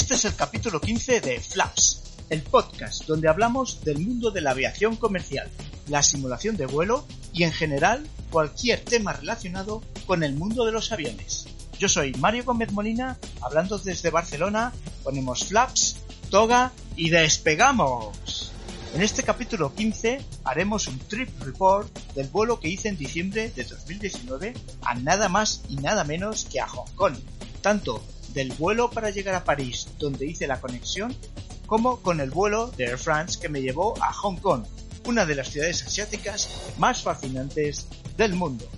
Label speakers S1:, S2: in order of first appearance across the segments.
S1: Este es el capítulo 15 de Flaps, el podcast donde hablamos del mundo de la aviación comercial, la simulación de vuelo y en general cualquier tema relacionado con el mundo de los aviones. Yo soy Mario Gómez Molina, hablando desde Barcelona, ponemos Flaps, toga y despegamos. En este capítulo 15 haremos un trip report del vuelo que hice en diciembre de 2019 a nada más y nada menos que a Hong Kong, tanto del vuelo para llegar a París donde hice la conexión, como con el vuelo de Air France que me llevó a Hong Kong, una de las ciudades asiáticas más fascinantes del mundo.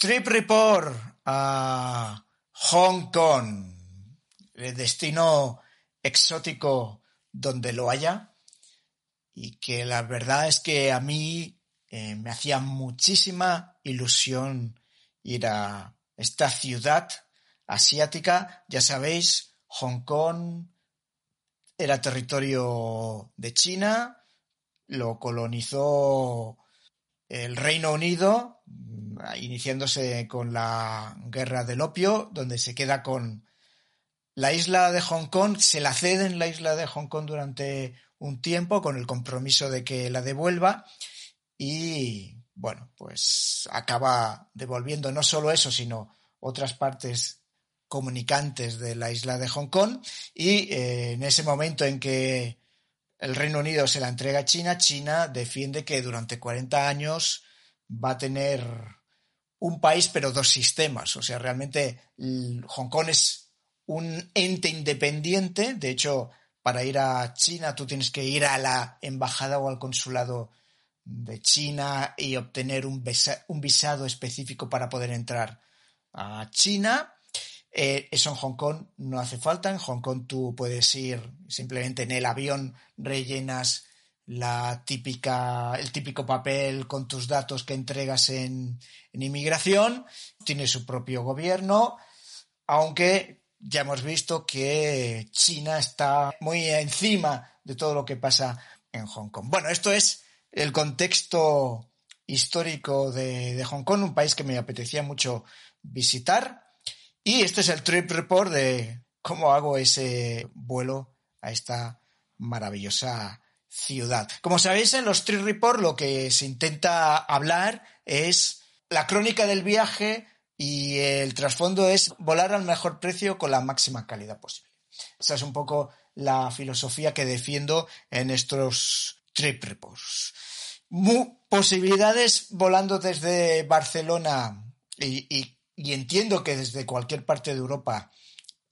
S1: Trip Report a Hong Kong, el destino exótico donde lo haya y que la verdad es que a mí eh, me hacía muchísima ilusión ir a esta ciudad asiática. Ya sabéis, Hong Kong era territorio de China, lo colonizó el Reino Unido, iniciándose con la guerra del opio, donde se queda con la isla de Hong Kong, se la cede en la isla de Hong Kong durante un tiempo con el compromiso de que la devuelva y bueno, pues acaba devolviendo no solo eso, sino otras partes comunicantes de la isla de Hong Kong. Y eh, en ese momento en que el Reino Unido se la entrega a China, China defiende que durante 40 años va a tener un país pero dos sistemas. O sea, realmente Hong Kong es un ente independiente. De hecho, para ir a China tú tienes que ir a la embajada o al consulado de China y obtener un, visado específico para poder entrar a China. Eh, eso en Hong Kong no hace falta. En Hong Kong tú puedes ir simplemente en el avión, rellenas la típica, el típico papel con tus datos que entregas en, en inmigración. Tiene su propio gobierno, aunque ya hemos visto que China está muy encima de todo lo que pasa en Hong Kong. Bueno, esto es el contexto histórico de, de Hong Kong, un país que me apetecía mucho visitar. Y este es el trip report de cómo hago ese vuelo a esta maravillosa ciudad. Como sabéis, en los trip report lo que se intenta hablar es la crónica del viaje y el trasfondo es volar al mejor precio con la máxima calidad posible. Esa es un poco la filosofía que defiendo en estos trip reports. posibilidades volando desde Barcelona y y entiendo que desde cualquier parte de Europa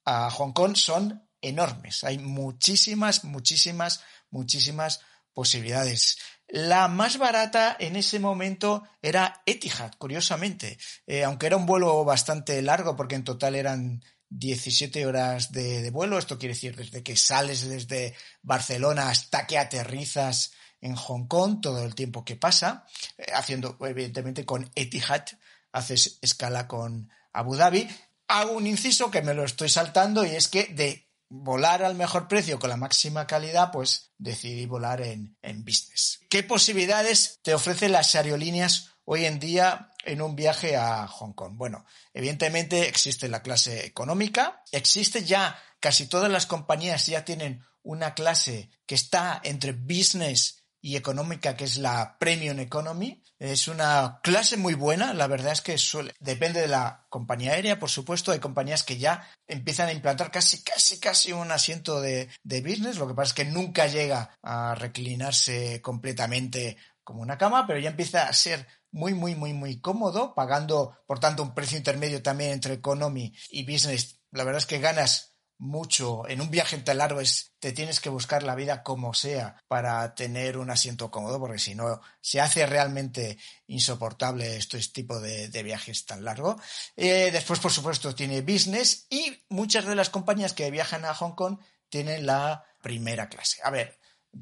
S1: a Hong Kong son enormes. Hay muchísimas, muchísimas, muchísimas posibilidades. La más barata en ese momento era Etihad, curiosamente, eh, aunque era un vuelo bastante largo porque en total eran 17 horas de, de, vuelo. Esto quiere decir desde que sales desde Barcelona hasta que aterrizas en Hong Kong, todo el tiempo que pasa, eh, haciendo evidentemente con Etihad, haces escala con Abu Dhabi. Hago un inciso que me lo estoy saltando y es que de volar al mejor precio con la máxima calidad, pues decidí volar en, en business. ¿Qué posibilidades te ofrecen las aerolíneas hoy en día en un viaje a Hong Kong? Bueno, evidentemente existe la clase económica, existe ya, casi todas las compañías ya tienen una clase que está entre business y económica que es la Premium Economy. Es una clase muy buena, la verdad es que suele, depende de la compañía aérea, por supuesto, hay compañías que ya empiezan a implantar casi, casi, casi un asiento de, de business, lo que pasa es que nunca llega a reclinarse completamente como una cama, pero ya empieza a ser muy, muy, muy, muy cómodo, pagando, por tanto, un precio intermedio también entre economy y business. La verdad es que ganas mucho en un viaje tan largo es te tienes que buscar la vida como sea para tener un asiento cómodo porque si no se hace realmente insoportable este tipo de, viajes tan largos eh, después por supuesto tiene business y muchas de las compañías que viajan a Hong Kong tienen la primera clase a ver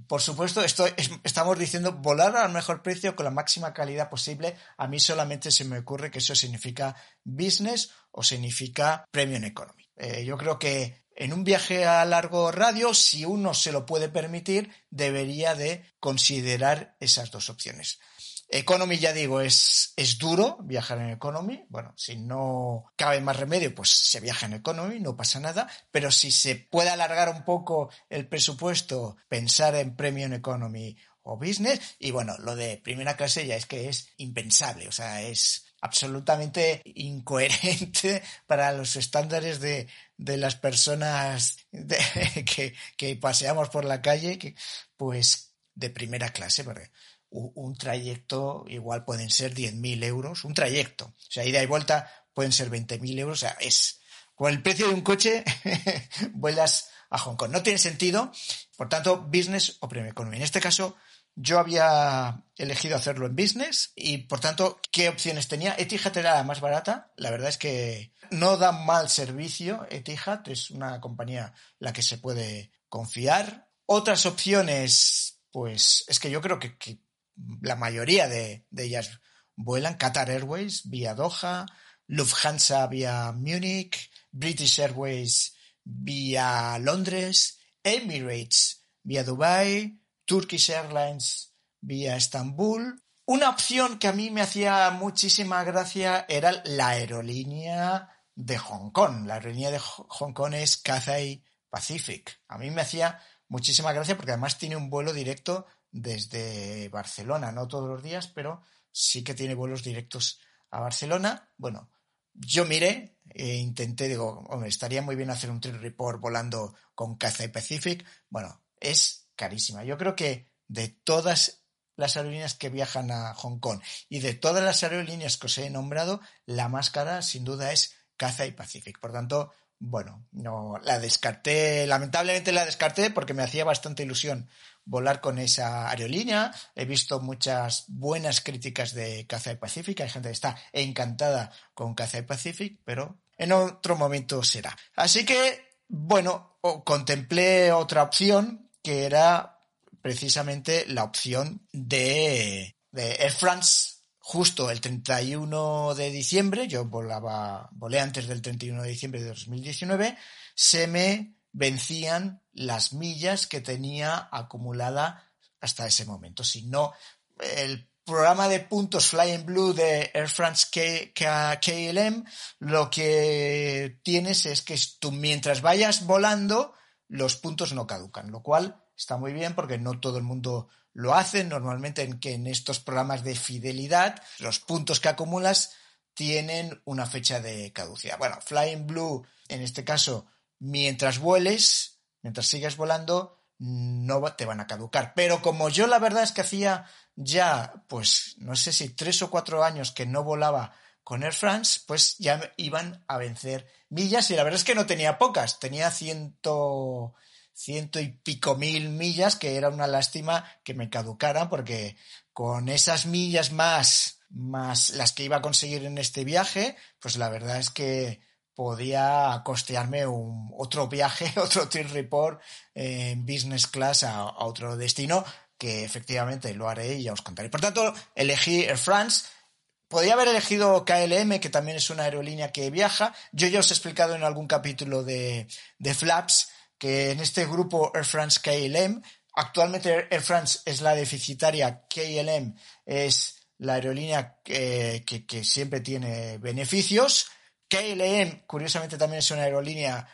S1: por supuesto, esto es, estamos diciendo volar al mejor precio con la máxima calidad posible. A mí solamente se me ocurre que eso significa business o significa premium economy. Eh, yo creo que en un viaje a largo radio, si uno se lo puede permitir, debería de considerar esas dos opciones. Economy, ya digo, es, es duro viajar en economy. Bueno, si no cabe más remedio, pues se viaja en economy, no pasa nada. Pero si se puede alargar un poco el presupuesto, pensar en premium economy o business. Y bueno, lo de primera clase ya es que es impensable. O sea, es absolutamente incoherente para los estándares de, de las personas que, que, paseamos por la calle, que, pues de primera clase, porque un trayecto igual pueden ser 10.000 euros, un trayecto, o sea, ida y vuelta pueden ser 20.000 euros, o sea, es con el precio de un coche vuelas a Hong Kong. No tiene sentido, por tanto, business o premium economy. En este caso, yo había elegido hacerlo en business y por tanto, ¿qué opciones tenía? Etihad era la más barata. La verdad es que no da mal servicio. Etihad es una compañía la que se puede confiar. Otras opciones, pues es que yo creo que, la mayoría de, ellas vuelan. Qatar Airways vía Doha, Lufthansa vía Múnich, British Airways vía Londres, Emirates vía Dubai, Turkish Airlines vía Estambul. Una opción que a mí me hacía muchísima gracia era la aerolínea de Hong Kong. La aerolínea de Hong Kong es Cathay Pacific. A mí me hacía muchísima gracia porque además tiene un vuelo directo desde Barcelona, no todos los días, pero sí que tiene vuelos directos a Barcelona. Bueno, yo miré e intenté, digo, hombre, estaría muy bien hacer un trip report volando con Cathay Pacific. Bueno, es carísima. Yo creo que de todas las aerolíneas que viajan a Hong Kong y de todas las aerolíneas que os he nombrado, la más cara sin duda es Cathay Pacific. Por tanto, bueno, no la descarté, lamentablemente la descarté porque me hacía bastante ilusión volar con esa aerolínea. He visto muchas buenas críticas de Cathay Pacific, hay gente que está encantada con Cathay Pacific, pero en otro momento será. Así que, bueno, contemplé otra opción que era precisamente la opción de, Air France justo el 31 de diciembre, yo volaba, volé antes del 31 de diciembre de 2019, se me vencían las millas que tenía acumulada hasta ese momento. Si no, el programa de puntos Flying Blue de Air France KLM, lo que tienes es que tú mientras vayas volando, los puntos no caducan, lo cual está muy bien porque no todo el mundo lo hace. Normalmente en que en estos programas de fidelidad los puntos que acumulas tienen una fecha de caducidad. Bueno, Flying Blue, en este caso, mientras vueles, mientras sigas volando, no te van a caducar. Pero como yo la verdad es que hacía ya, pues, no sé si tres o cuatro años que no volaba con Air France, pues ya iban a vencer millas y la verdad es que no tenía pocas, tenía 100, ciento y pico mil millas, que era una lástima que me caducaran, porque con esas millas más, más las que iba a conseguir en este viaje, pues la verdad es que podía costearme un, otro viaje, otro trip report en business class a, a otro destino, que efectivamente lo haré y ya os contaré. Por tanto, elegí Air France, Podría haber elegido KLM, que también es una aerolínea que viaja. Yo ya os he explicado en algún capítulo de, Flaps que en este grupo Air France KLM, actualmente Air France es la deficitaria, KLM es la aerolínea que, que, siempre tiene beneficios. KLM, curiosamente, también es una aerolínea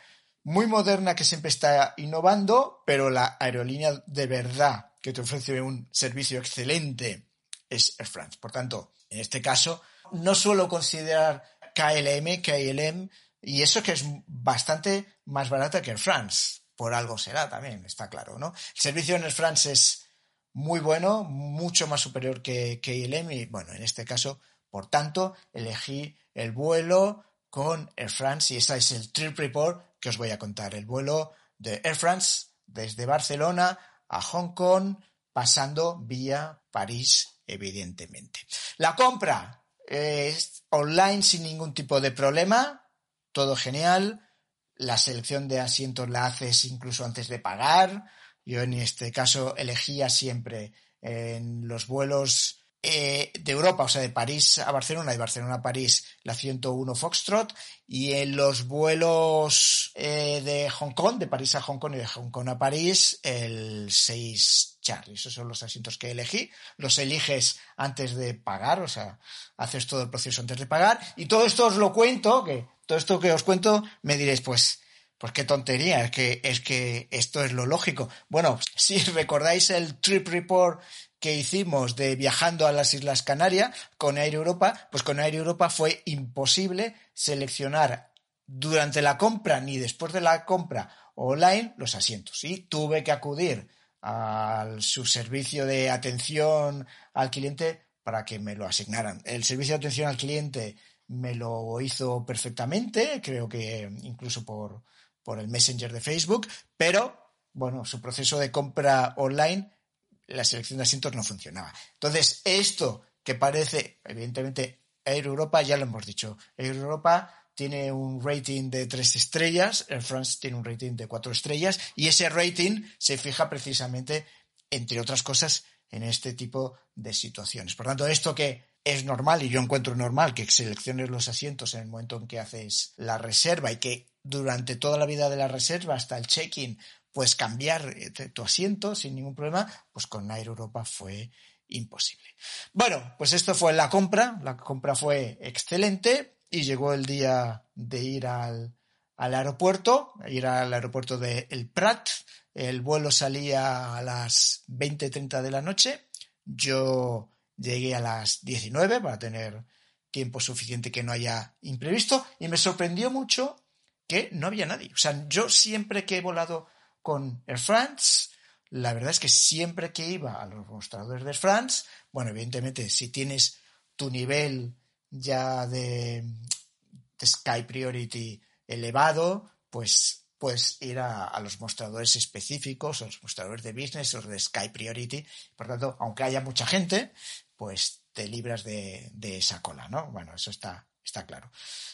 S1: muy moderna que siempre está innovando, pero la aerolínea de verdad que te ofrece un servicio excelente es Air France. Por tanto, en este caso, no suelo considerar KLM, KLM, y eso que es bastante más barata que Air France. Por algo será también, está claro, ¿no? El servicio en Air France es muy bueno, mucho más superior que KLM, y bueno, en este caso, por tanto, elegí el vuelo con Air France y ese es el trip report que os voy a contar. El vuelo de Air France desde Barcelona a Hong Kong, pasando vía París evidentemente. La compra es online sin ningún tipo de problema, todo genial. La selección de asientos la haces incluso antes de pagar. Yo en este caso elegía siempre en los vuelos eh, de Europa, o sea, de París a Barcelona, de Barcelona a París, la 101 Foxtrot, y en los vuelos eh, de Hong Kong, de París a Hong Kong y de Hong Kong a París, el 6 Charlie. Esos son los asientos que elegí. Los eliges antes de pagar, o sea, haces todo el proceso antes de pagar. Y todo esto os lo cuento, que todo esto que os cuento, me diréis, pues, pues qué tontería, es que, es que esto es lo lógico. Bueno, si recordáis el trip report que hicimos de viajando a las Islas Canarias con Air Europa, pues con Air Europa fue imposible seleccionar durante la compra ni después de la compra online los asientos. Y tuve que acudir a su servicio de atención al cliente para que me lo asignaran. El servicio de atención al cliente me lo hizo perfectamente, creo que incluso por, por el Messenger de Facebook, pero bueno, su proceso de compra online la selección de asientos no funcionaba. Entonces, esto que parece, evidentemente, Air Europa, ya lo hemos dicho, Air Europa tiene un rating de tres estrellas, Air France tiene un rating de cuatro estrellas, y ese rating se fija precisamente, entre otras cosas, en este tipo de situaciones. Por tanto, esto que es normal, y yo encuentro normal, que selecciones los asientos en el momento en que haces la reserva y que durante toda la vida de la reserva, hasta el check-in, pues cambiar eh, tu asiento sin ningún problema, pues con Air Europa fue imposible. Bueno, pues esto fue la compra, la compra fue excelente y llegó el día de ir al, aeropuerto, ir al aeropuerto de El Prat. El vuelo salía a las 20.30 de la noche. Yo llegué a las 19 para tener tiempo suficiente que no haya imprevisto y me sorprendió mucho que no había nadie. O sea, yo siempre que he volado con Air France. La verdad es que siempre que iba a los mostradores de France, bueno, evidentemente, si tienes tu nivel ya de, Sky Priority elevado, pues puedes ir a, los mostradores específicos, o los mostradores de business o de Sky Priority. Por tanto, aunque haya mucha gente, pues te libras de, esa cola, ¿no? Bueno, eso está, está claro.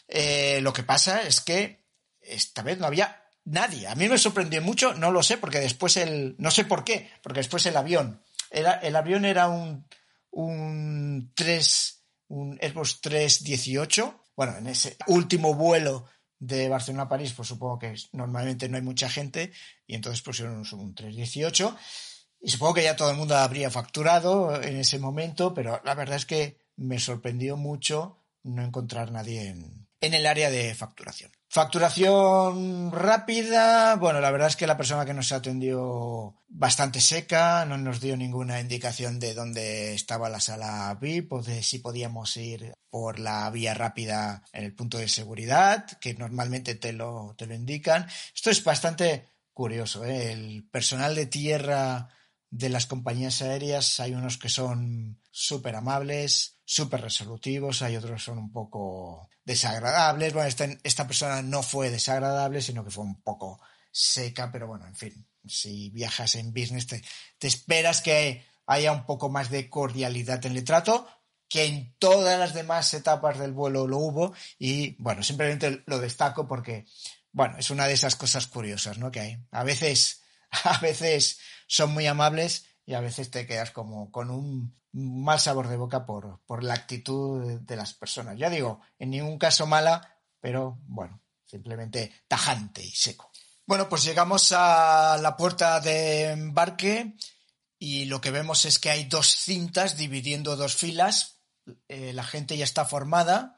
S1: Eh, lo que pasa es que esta vez no había nadie. A mí me sorprendió mucho, no lo sé, porque después el, no sé por qué, porque después el avión, era, el avión era un, un 3, un Airbus 318, bueno, en ese último vuelo de Barcelona a París, pues supongo que normalmente no hay mucha gente, y entonces pusieron un 318, y supongo que ya todo el mundo habría facturado en ese momento, pero la verdad es que me sorprendió mucho no encontrar nadie en, en el área de facturación. Facturación rápida, bueno, la verdad es que la persona que nos atendió bastante seca, no nos dio ninguna indicación de dónde estaba la sala VIP o de si podíamos ir por la vía rápida en el punto de seguridad, que normalmente te lo, te lo indican. Esto es bastante curioso, ¿eh? el personal de tierra de las compañías aéreas hay unos que son súper amables, súper resolutivos, hay otros que son un poco desagradables. Bueno, esta, esta persona no fue desagradable, sino que fue un poco seca, pero bueno, en fin. si viajas en business, te, te esperas que haya un poco más de cordialidad en el trato, que en todas las demás etapas del vuelo lo hubo y bueno, simplemente lo destaco porque bueno, es una de esas cosas curiosas, ¿no? Que hay. A veces, a veces son muy amables y a veces te quedas como con un mal sabor de boca por, por la actitud de las personas. Ya digo, en ningún caso mala, pero bueno, simplemente tajante y seco. Bueno, pues llegamos a la puerta de embarque y lo que vemos es que hay dos cintas dividiendo dos filas. Eh, la gente ya está formada,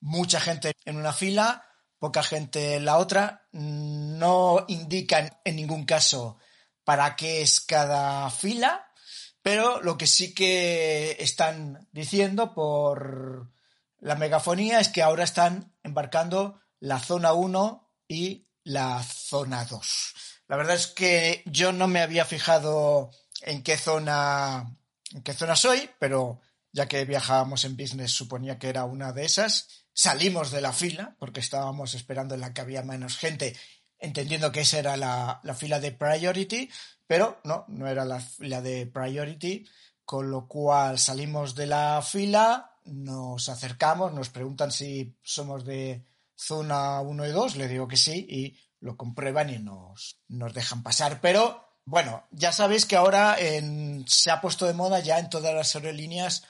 S1: mucha gente en una fila, poca gente en la otra. No indican en ningún caso para qué es cada fila, pero lo que sí que están diciendo por la megafonía es que ahora están embarcando la zona 1 y la zona 2. La verdad es que yo no me había fijado en qué zona en qué zona soy, pero ya que viajábamos en business suponía que era una de esas Salimos de la fila porque estábamos esperando en la que había menos gente, entendiendo que esa era la, fila de priority, pero no, no era la fila de priority, con lo cual salimos de la fila, nos acercamos, nos preguntan si somos de zona 1 y 2, le digo que sí y lo comprueban y nos, nos dejan pasar. Pero bueno, ya sabéis que ahora se ha puesto de moda ya en todas las aerolíneas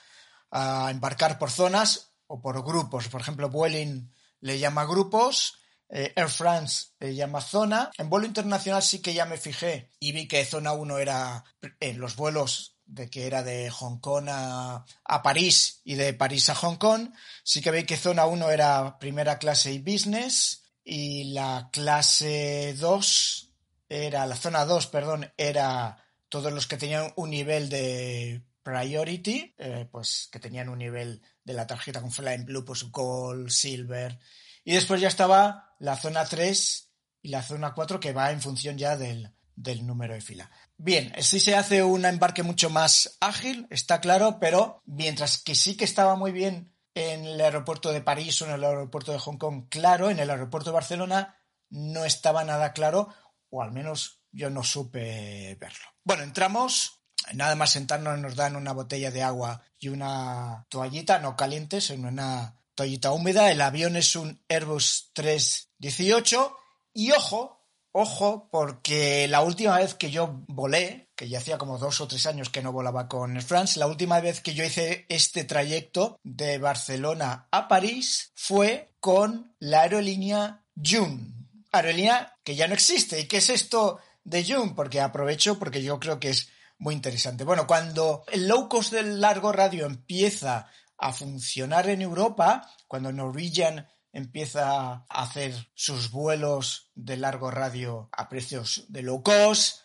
S1: a embarcar por zonas o por grupos. Por ejemplo, Vueling le llama grupos, eh, Air France le llama zona. En vuelo internacional sí que ya me fijé y vi que zona 1 era en los vuelos de que era de Hong Kong a, a, París y de París a Hong Kong. Sí que vi que zona 1 era primera clase y business y la clase 2 era, la zona 2, perdón, era todos los que tenían un nivel de priority, eh, pues que tenían un nivel de la tarjeta con Flying Blue, pues Gold, Silver. Y después ya estaba la zona 3 y la zona 4 que va en función ya del, del número de fila. Bien, sí se hace un embarque mucho más ágil, está claro, pero mientras que sí que estaba muy bien en el aeropuerto de París o en el aeropuerto de Hong Kong, claro, en el aeropuerto de Barcelona no estaba nada claro, o al menos yo no supe verlo. Bueno, entramos, Nada más sentarnos nos dan una botella de agua y una toallita, no caliente, sino una toallita húmeda. El avión es un Airbus 318 y ojo, ojo, porque la última vez que yo volé, que ya hacía como dos o tres años que no volaba con France, la última vez que yo hice este trayecto de Barcelona a París fue con la aerolínea June. Aerolínea que ya no existe. ¿Y qué es esto de June? Porque aprovecho porque yo creo que es muy interesante. Bueno, cuando el low cost del largo radio empieza a funcionar en Europa, cuando Norwegian empieza a hacer sus vuelos de largo radio a precios de low cost,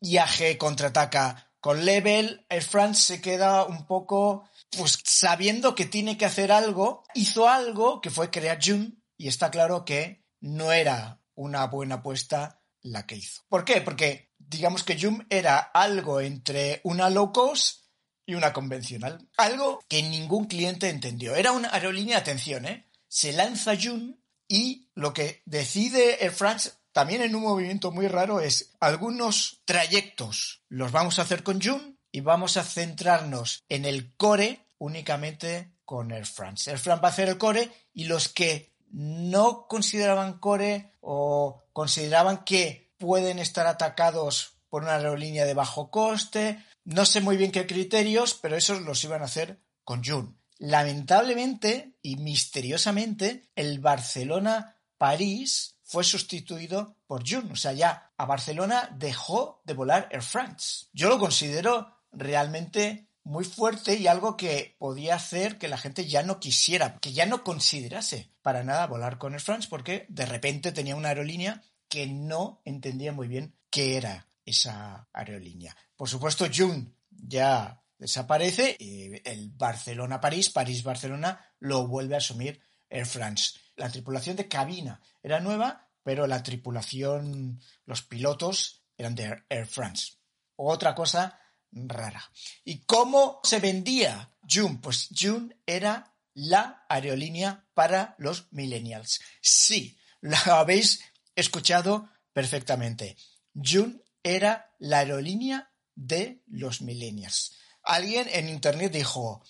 S1: IAG contraataca con Level, Air France se queda un poco, pues sabiendo que tiene que hacer algo, hizo algo que fue crear June y está claro que no era una buena apuesta la que hizo. ¿Por qué? Porque digamos que Joom era algo entre una low cost y una convencional. Algo que ningún cliente entendió. Era una aerolínea, atención, ¿eh? Se lanza Joom y lo que decide Air France también en un movimiento muy raro es algunos trayectos los vamos a hacer con Joom y vamos a centrarnos en el core únicamente con Air France. Air France va a hacer el core y los que no consideraban core o consideraban que pueden estar atacados por una aerolínea de bajo coste. No sé muy bien qué criterios, pero esos los iban a hacer con Jun. Lamentablemente y misteriosamente, el Barcelona-París fue sustituido por Jun. O sea, ya a Barcelona dejó de volar Air France. Yo lo considero realmente muy fuerte y algo que podía hacer que la gente ya no quisiera, que ya no considerase para nada volar con Air France porque de repente tenía una aerolínea que no entendía muy bien qué era esa aerolínea. Por supuesto, June ya desaparece y el Barcelona-París, París-Barcelona lo vuelve a asumir Air France. La tripulación de cabina era nueva, pero la tripulación, los pilotos eran de Air France. Otra cosa rara. ¿Y cómo se vendía June? Pues June era la aerolínea para los millennials. Sí, lo habéis escuchado perfectamente. June era la aerolínea de los millennials. Alguien en internet dijo,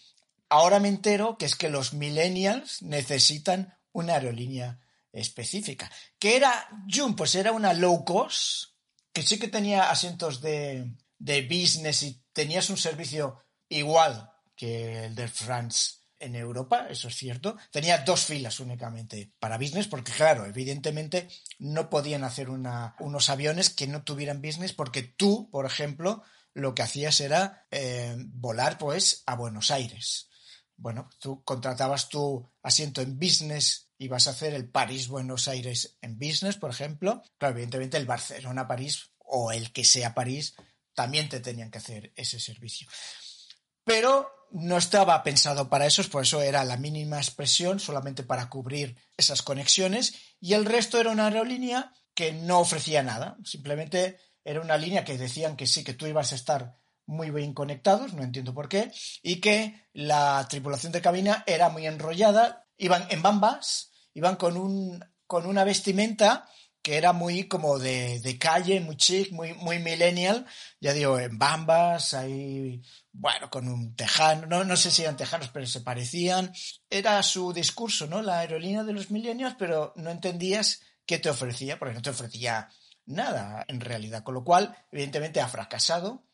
S1: ahora me entero que es que los millennials necesitan una aerolínea específica. ¿Qué era Jun? Pues era una low cost, que sí que tenía asientos de, de business y tenías un servicio igual que el de France en Europa, eso es cierto. Tenía dos filas únicamente para business, porque claro, evidentemente no podían hacer unos aviones que no tuvieran business, porque tú, por ejemplo, lo que hacías era eh, volar pues a Buenos Aires. Bueno, tú contratabas tu asiento en business y vas a hacer el París-Buenos Aires en business, por ejemplo. Claro, evidentemente el Barcelona-París o el que sea París también te tenían que hacer ese servicio. Pero no estaba pensado para eso, por eso era la mínima expresión, solamente para cubrir esas conexiones, y el resto era una aerolínea que no ofrecía nada, simplemente era una línea que decían que sí, que tú ibas a estar muy bien conectados, no entiendo por qué, y que la tripulación de cabina era muy enrollada, iban en bambas, iban con, un, con una vestimenta que era muy como de, de calle, muy chic, muy, muy millennial, ya digo, en bambas, ahí, bueno, con un tejano, no, no sé si eran tejanos, pero se parecían. Era su discurso, ¿no? La aerolínea de los millennials, pero no entendías qué te ofrecía, porque no te ofrecía nada en realidad, con lo cual, evidentemente, ha fracasado,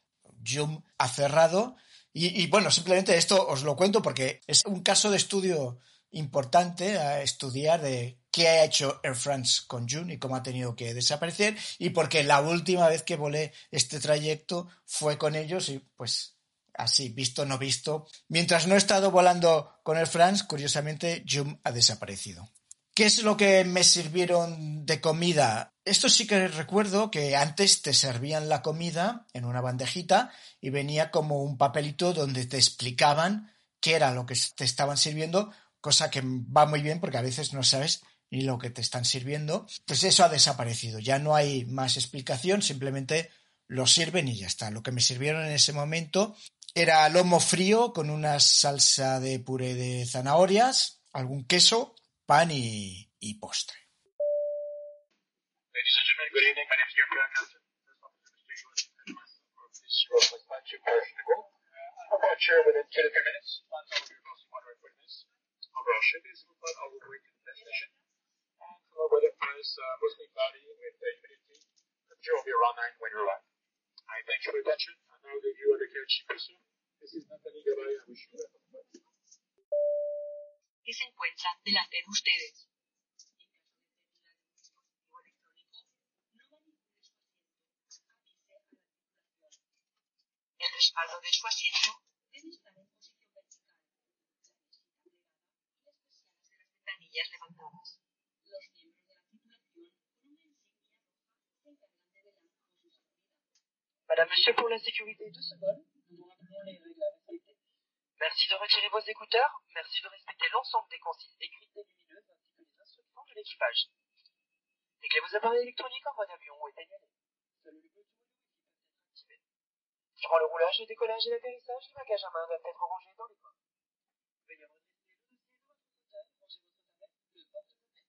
S1: Jum ha cerrado, y bueno, simplemente esto os lo cuento porque es un caso de estudio importante a estudiar de qué ha hecho Air France con June y cómo ha tenido que desaparecer y porque la última vez que volé este trayecto fue con ellos y pues así, visto no visto. Mientras no he estado volando con Air France, curiosamente June ha desaparecido. ¿Qué es lo que me sirvieron de comida? Esto sí que recuerdo que antes te servían la comida en una bandejita y venía como un papelito donde te explicaban qué era lo que te estaban sirviendo cosa que va muy bien porque a veces no sabes ni lo que te están sirviendo, pues eso ha desaparecido. Ya no hay más explicación, simplemente lo sirven y ya está. Lo que me sirvieron en ese momento era lomo frío con una salsa de puré de zanahorias, algún queso, pan y, y postre.
S2: Uh, with the humidity. Temperature will be around 9 when you arrive. I thank you for attention. The soon. This is. I wish you a
S3: ¿Qué se delante de ustedes? El respaldo de su asiento debe estar en ventanillas levantadas. Los miembros de la tripulación con una insignia roja se encargan de velar por su seguridad.
S4: Madame, Monsieur, pour la sécurité de ce vol, nous rappelons les règles à respecter. Merci de retirer vos écouteurs. Merci de respecter l'ensemble des consignes écrites et lumineuses ainsi que les instructions de l'équipage. Réglez vos appareils électroniques en mode avion ou éteignez-les. Seul le Bluetooth et le Wi-Fi peuvent être activés. Durant le roulage, le décollage et l'atterrissage, les bagages à main doivent être rangés dans les coins. Veuillez redresser le dossier de votre fauteuil, ranger votre tablette, le porte-monnaie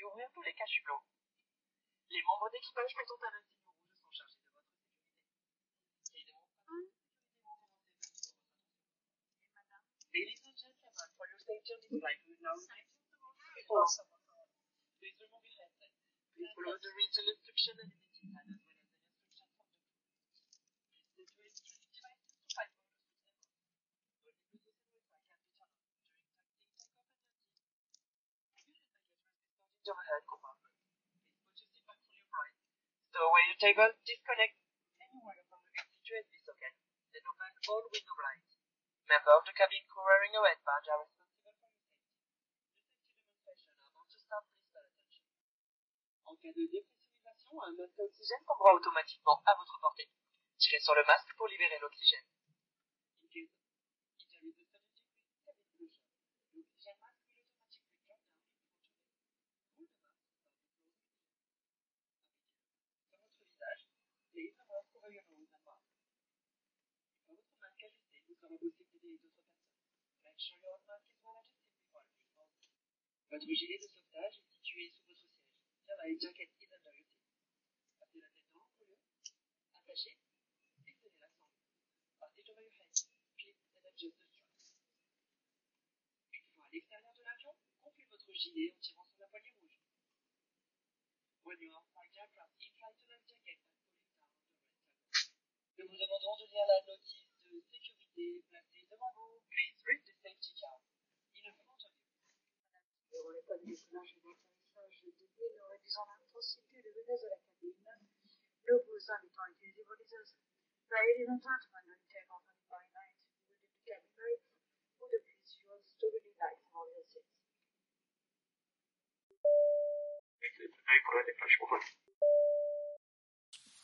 S4: et ouvrir tous les membres d'équipage portant un insigne rouge sont chargés de votre sécurité. Les démonstrations Ladies and gentlemen, for your safety on this flight, we will now remind you to follow. Please remove your headset. Please follow the regional instruction and limiting sign as well as the instruction from the crew. Please set your electronic devices to flight mode or switch them off. Only Bluetooth and Wi-Fi can be turned on during taxi, takeoff, and landing. Your hand baggage compartment. Please put your seatbelt fully upright. Stow away your table, disconnect any wire from the USB socket, then open all window blinds. Members of the cabin crew wearing a red badge are responsible for your safety. The safety to start, please pay attention. En cas de dépressurisation, un masque à oxygène tombera automatiquement à votre portée. Tirez sur le masque pour libérer l'oxygène. In case if there is a sudden decrease in cabin pressure, the oxygen mask will automatically drop down in front of it. Pull the mask without the close Sur votre visage, place a mask over your nose and mouth. Une fois votre masque ajusté, il sera possible d'aider les autres personnes. Make sure your mask is well adjusted before leaving home. Votre gilet de sauvetage est situé sous votre siège. Life jacket is under your seat. Passez la tête dans l'encolure. voyager et vous allez l'ascendre. Passage over your head, split and adjust the straps. Une fois à l'extérieur de l'avion, gonflez votre gilet en tirant sur la poignée rouge. When you are the aircraft, in-flight to life jacket and pull it down on the red. Nous vous demanderons de lire la notice de sécurité
S3: your seats.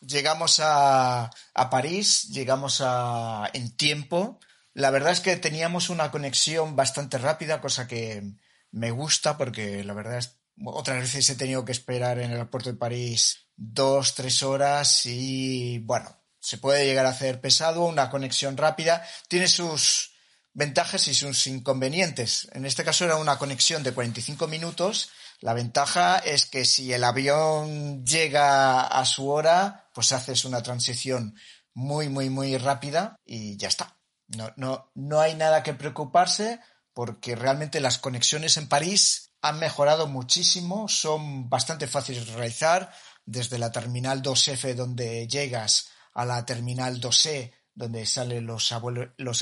S1: Llegamos a, a París, llegamos a, en tiempo. La verdad es que teníamos una conexión bastante rápida, cosa que me gusta porque la verdad es otras veces he tenido que esperar en el aeropuerto de París dos, tres horas y bueno, se puede llegar a hacer pesado. Una conexión rápida tiene sus ventajas y sus inconvenientes. En este caso era una conexión de 45 minutos. La ventaja es que si el avión llega a su hora, pues haces una transición muy, muy, muy rápida y ya está. No, no, no hay nada que preocuparse porque realmente las conexiones en París han mejorado muchísimo, son bastante fáciles de realizar, desde la terminal 2F donde llegas a la terminal 2E donde salen los,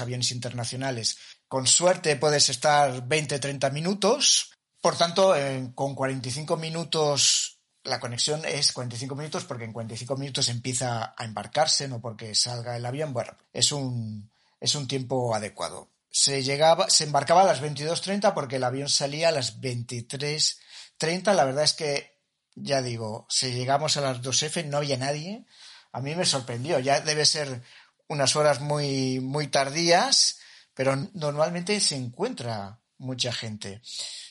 S1: aviones internacionales. Con suerte puedes estar 20-30 minutos. Por tanto, con 45 minutos la conexión es 45 minutos porque en 45 minutos empieza a embarcarse, no porque salga el avión. Bueno, es un, es un tiempo adecuado. Se llegaba, se embarcaba a las 22.30 porque el avión salía a las 23.30. La verdad es que, ya digo, si llegamos a las 2F no había nadie. A mí me sorprendió. Ya debe ser unas horas muy, muy tardías, pero normalmente se encuentra mucha gente.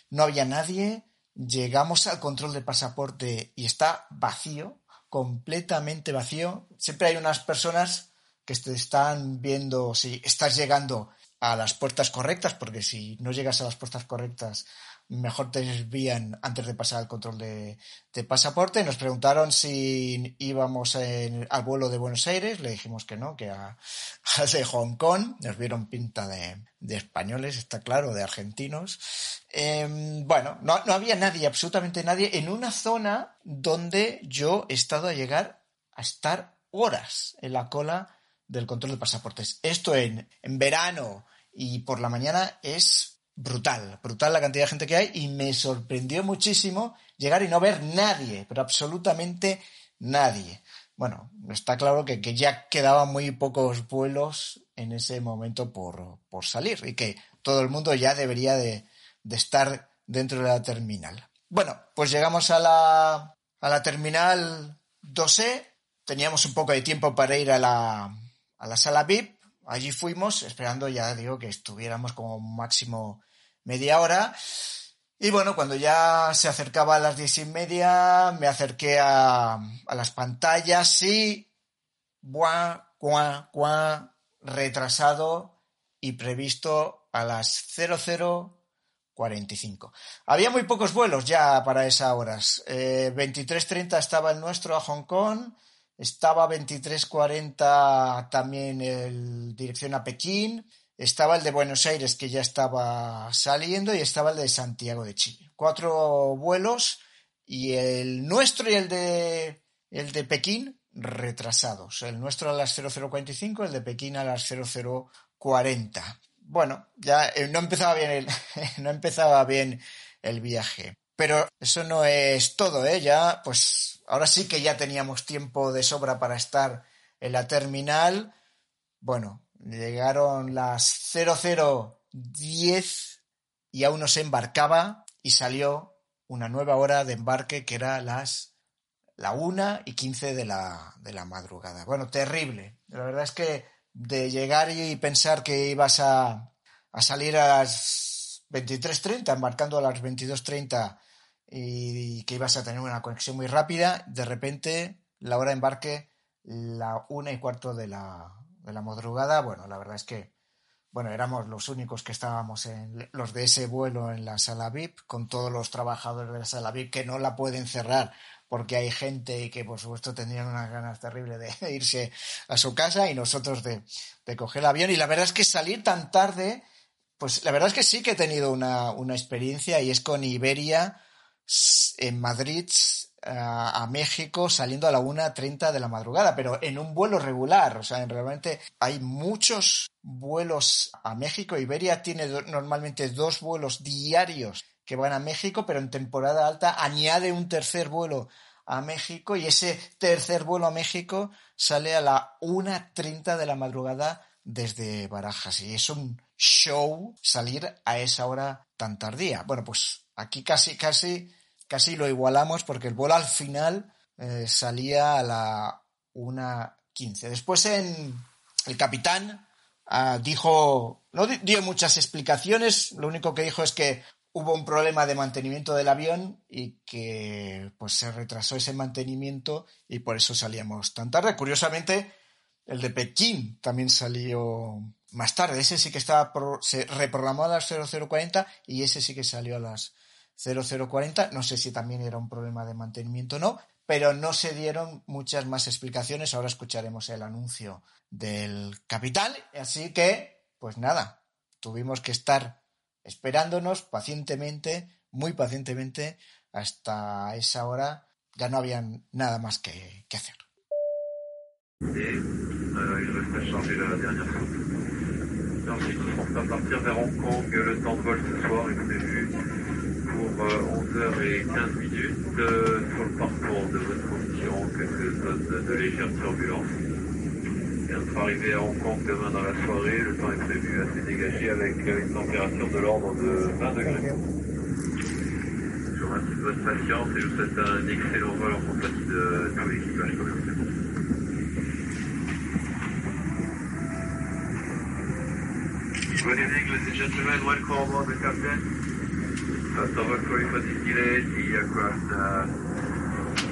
S1: No había nadie. Llegamos al control de pasaporte y está vacío, completamente vacío. Siempre hay unas personas que te están viendo si estás llegando a las puertas correctas, porque si no llegas a las puertas correctas, mejor te desvían antes de pasar el control de, de pasaporte. Nos preguntaron si íbamos en, al vuelo de Buenos Aires, le dijimos que no, que a, de Hong Kong. Nos vieron pinta de, de españoles, está claro, de argentinos. Eh, bueno, no, no había nadie, absolutamente nadie, en una zona donde yo he estado a llegar a estar horas en la cola del control de pasaportes. Esto en, en verano y por la mañana es brutal, brutal la cantidad de gente que hay y me sorprendió muchísimo llegar y no ver nadie, pero absolutamente nadie. Bueno, está claro que, que ya quedaban muy pocos vuelos en ese momento por, por salir y que todo el mundo ya debería de, de, estar dentro de la terminal. Bueno, pues llegamos a la, a la terminal 2E, teníamos un poco de tiempo para ir a la, a la sala VIP allí fuimos, esperando ya digo que estuviéramos como máximo media hora. Y bueno, cuando ya se acercaba a las diez y media, me acerqué a, las pantallas y buah, cuá, cuá, retrasado y previsto a las 0045. Había muy pocos vuelos ya para esas horas. Eh, 23.30 estaba el nuestro a Hong Kong, estaba 23.40 también el dirección a Pekín, estaba el de Buenos Aires que ya estaba saliendo y estaba el de Santiago de Chile. Cuatro vuelos y el nuestro y el de el de Pekín retrasados. El nuestro a las 0045, el de Pekín a las 0040. Bueno, ya eh, no empezaba bien el, no empezaba bien el viaje. Pero eso no es todo, ¿eh? Ya, pues ahora sí que ya teníamos tiempo de sobra para estar en la terminal. Bueno, llegaron las 0010 y aún no se embarcaba y salió una nueva hora de embarque que era las la una y quince de la, de la madrugada. Bueno, terrible. La verdad es que de llegar y pensar que ibas a, a salir a las 23.30, embarcando a las 22.30 y que ibas a tener una conexión muy rápida, de repente la hora de embarque la una y cuarto de la, de la madrugada, bueno, la verdad es que bueno, éramos los únicos que estábamos en los de ese vuelo en la sala VIP, con todos los trabajadores de la sala VIP que no la pueden cerrar porque hay gente y que por supuesto tendrían unas ganas terribles de irse a su casa y nosotros de, de coger el avión. Y la verdad es que salir tan tarde, pues la verdad es que sí que he tenido una, una experiencia y es con Iberia en Madrid a, México saliendo a la 1.30 de la madrugada, pero en un vuelo regular. O sea, realmente hay muchos vuelos a México. Iberia tiene normalmente dos vuelos diarios que van a México, pero en temporada alta añade un tercer vuelo a México y ese tercer vuelo a México sale a la 1.30 de la madrugada desde Barajas y es un show salir a esa hora tan tardía. Bueno, pues aquí casi, casi casi lo igualamos porque el vuelo al final eh, salía a la 1.15. Después en el capitán ah, dijo, no dio muchas explicaciones, lo único que dijo es que hubo un problema de mantenimiento del avión y que pues se retrasó ese mantenimiento y por eso salíamos tan tarde. Curiosamente, el de Pekín también salió más tarde. Ese sí que estaba se reprogramó a las 0040 y ese sí que salió a las 0040. No sé si también era un problema de mantenimiento o no, pero no se dieron muchas más explicaciones. Ahora escucharemos el anuncio del capital. Así que, pues nada, tuvimos que estar esperándonos pacientemente, muy pacientemente, hasta esa hora. Ya no había nada más que, que hacer.
S5: Pour 11h15 minutes sur le parcours de votre position, quelques zones de légère turbulence. Et notre arrivée à Hong Kong demain dans la soirée, le temps est prévu assez dégagé avec une température de l'ordre de 20 degrés. Je vous remercie de votre patience et je vous souhaite un excellent vol en compagnie de tout l'équipage commercial. Good evening, ladies and gentlemen. Welcome the captain. Of all, sorry for the aircraft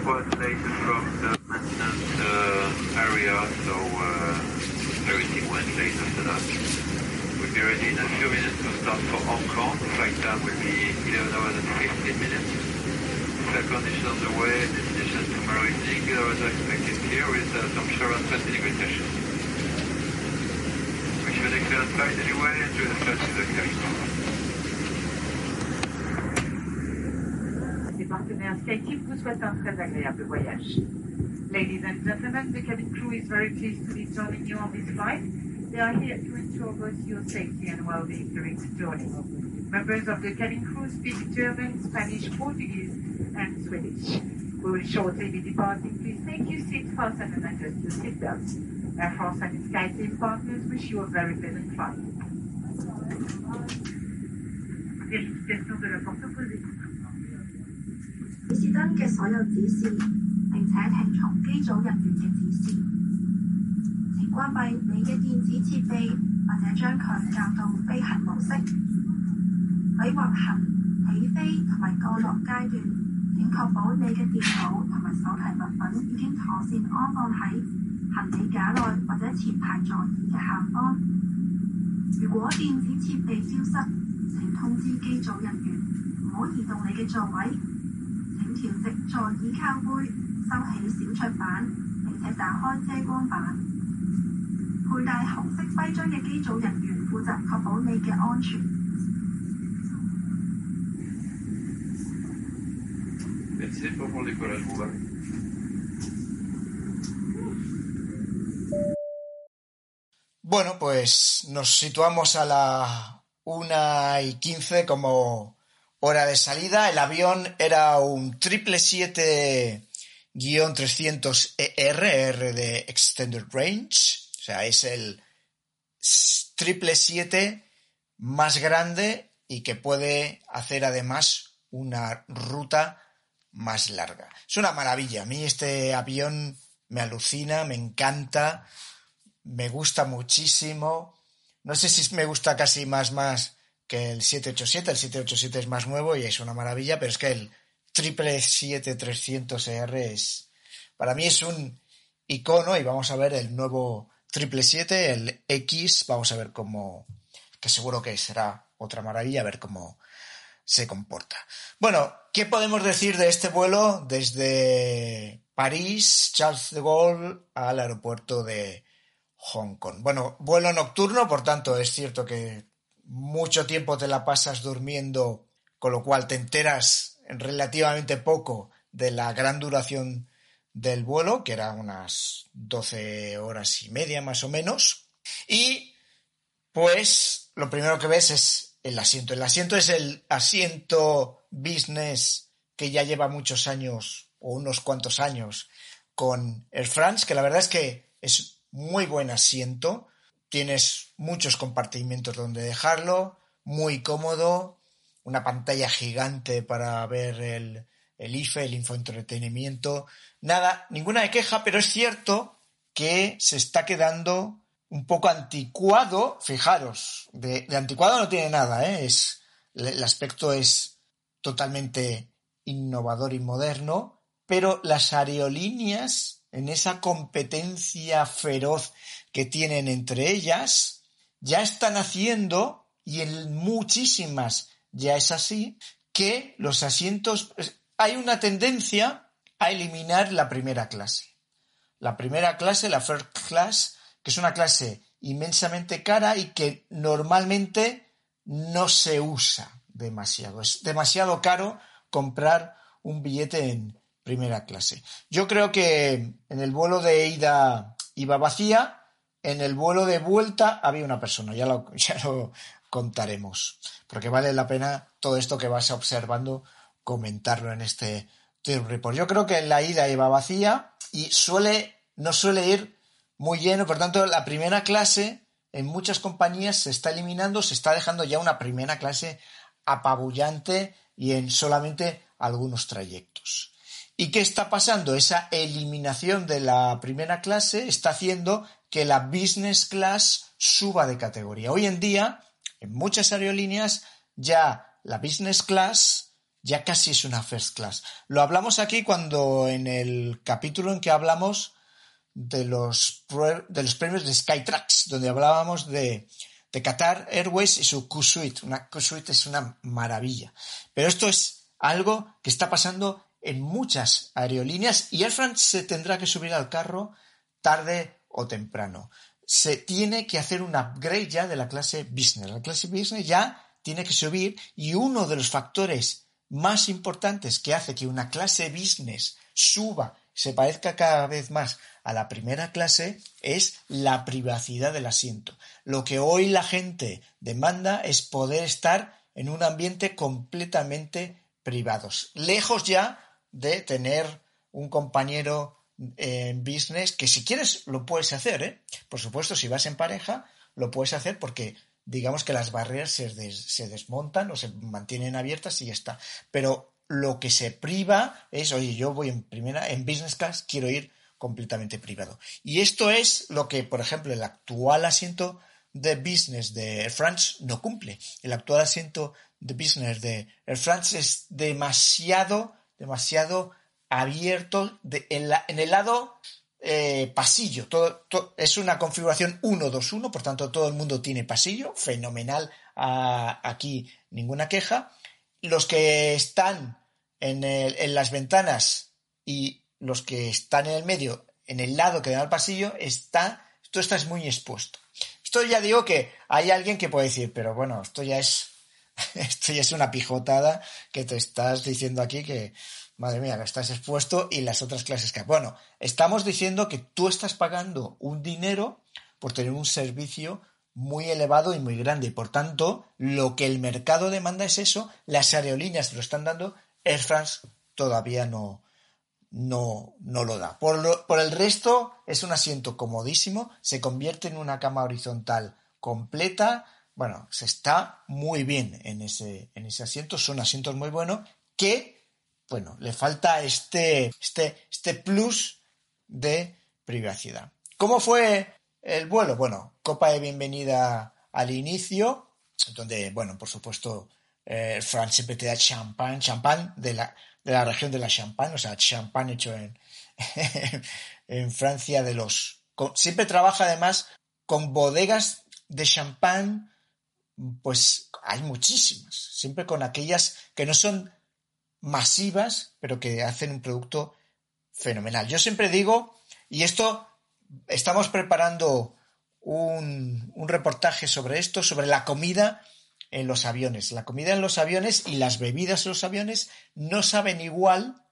S5: was late from the maintenance uh, area, so uh, everything went late after that. We'll be ready in a few minutes to start for Hong Kong. Flight time will be 11 hours and 15 minutes. Flight condition on the way, destination tomorrow evening. The weather expected here with uh, temperature around 20 degrees Celsius. Wish you excellent flight anyway. Enjoy the flight to the cabin.
S6: Partenaire SkyTeam vous souhaite un très agréable voyage. Ladies and gentlemen, the cabin crew is very pleased to be joining you on this flight. They are here to ensure both your safety and well-being during the journey. Members of the cabin crew speak German, Spanish, Portuguese, and Swedish. We will shortly be departing. Please take your seat fasten and adjust your seatbelts. Air France and SkyTeam partners wish you a very pleasant flight. Vérification de la porte opposée. 指示燈嘅所有指示，並且聽從機組人員嘅指示。請關閉你嘅電子設備，或者將佢校到飛行模式。喺滑行、起飛同埋降落階段，請確保你嘅電腦同埋手提物品已經妥善安放喺行李架內或者前排座椅嘅下方。如果電子設備消失，請通知機組人員，唔好移動你嘅座位。 调直座椅靠背，收起小桌板，并且打开遮光板。佩戴红色徽章嘅机组人员负责确保你嘅安全。
S1: Bueno, pues nos situamos a la una y quince como Hora de salida, el avión era un 777-300ER, de Extended Range, o sea, es el 777 más grande y que puede hacer además una ruta más larga. Es una maravilla. A mí este avión me alucina, me encanta, me gusta muchísimo. No sé si me gusta casi más más que el 787. El 787 es más nuevo y es una maravilla, pero es que el 777-300ER es, para mí es un icono y vamos a ver el nuevo 777, el X, vamos a ver cómo, que seguro que será otra maravilla a ver cómo se comporta. Bueno, ¿qué podemos decir de este vuelo desde París, Charles de Gaulle, al aeropuerto de Hong Kong? Bueno, vuelo nocturno, por tanto, es cierto que mucho tiempo te la pasas durmiendo, con lo cual te enteras en relativamente poco de la gran duración del vuelo, que era unas 12 horas y media más o menos. Y pues lo primero que ves es el asiento. El asiento es el asiento business que ya lleva muchos años o unos cuantos años con Air France, que la verdad es que es muy buen asiento. Tienes muchos compartimentos donde dejarlo, muy cómodo, una pantalla gigante para ver el, el IFE, el infoentretenimiento. Nada, ninguna de queja, pero es cierto que se está quedando un poco anticuado. Fijaros, de, anticuado no tiene nada, ¿eh? es, el aspecto es totalmente innovador y moderno, pero las aerolíneas, en esa competencia feroz que tienen entre ellas, ya están haciendo, y en muchísimas ya es así, que los asientos hay una tendencia a eliminar la primera clase. La primera clase, la first class, que es una clase inmensamente cara y que normalmente no se usa demasiado. Es demasiado caro comprar un billete en primera clase. Yo creo que en el vuelo de ida iba vacía, en el vuelo de vuelta había una persona, ya lo, ya lo contaremos, porque vale la pena todo esto que vas observando comentarlo en este Report. Yo creo que la ida iba vacía y suele, no suele ir muy lleno, por tanto, la primera clase en muchas compañías se está eliminando, se está dejando ya una primera clase apabullante y en solamente algunos trayectos. ¿Y qué está pasando? Esa eliminación de la primera clase está haciendo que la business class suba de categoría. Hoy en día, en muchas aerolíneas, ya la business class ya casi es una first class. Lo hablamos aquí cuando en el capítulo en que hablamos de los, de los premios de Skytrax, donde hablábamos de, de Qatar Airways y su Q-Suite. Una Q-Suite es una maravilla. Pero esto es algo que está pasando en muchas aerolíneas y Air France se tendrá que subir al carro tarde o temprano. Se tiene que hacer un upgrade ya de la clase business. La clase business ya tiene que subir y uno de los factores más importantes que hace que una clase business suba, se parezca cada vez más a la primera clase, es la privacidad del asiento. Lo que hoy la gente demanda es poder estar en un ambiente completamente privados, lejos ya de tener un compañero en business que si quieres lo puedes hacer, ¿eh? Por supuesto, si vas en pareja, lo puedes hacer porque digamos que las barreras se, desmontan o se mantienen abiertas y ya está. Pero lo que se priva es, oye, yo voy en primera, en business class, quiero ir completamente privado. Y esto es lo que, por ejemplo, el actual asiento de business de Air France no cumple. El actual asiento de business de Air France es demasiado, demasiado abierto en el lado eh, pasillo. Todo, es una configuración 1-2-1, por tanto todo el mundo tiene pasillo, fenomenal. aquí ninguna queja. Los que están en, en, las ventanas y los que están en el medio, en el lado que da al pasillo, está, esto está muy expuesto. Esto ya digo que hay alguien que puede decir, pero bueno, esto ya es, esto ya es una pijotada que te estás diciendo aquí que, madre mía, que estás expuesto y las otras clases que... Bueno, estamos diciendo que tú estás pagando un dinero por tener un servicio muy elevado y muy grande. Y por tanto, lo que el mercado demanda es eso. Las aerolíneas te lo están dando. Air France todavía no, no, no lo da. Por, por el resto, es un asiento comodísimo. Se convierte en una cama horizontal completa. Bueno, se está muy bien en ese, en ese asiento. Son asientos muy buenos que bueno, le falta este, este, este plus de privacidad. ¿Cómo fue el vuelo? Bueno, copa de bienvenida al inicio, donde, bueno, por supuesto, eh, France siempre te da champán, champán de la, de la región de la champán, o sea, champán hecho en, en Francia de los... siempre trabaja además con bodegas de champán pues hay muchísimas, siempre con aquellas que no son masivas, pero que hacen un producto fenomenal. Yo siempre digo, y esto estamos preparando un, un, reportaje sobre esto, sobre la comida en los aviones. La comida en los aviones y las bebidas en los aviones no saben igual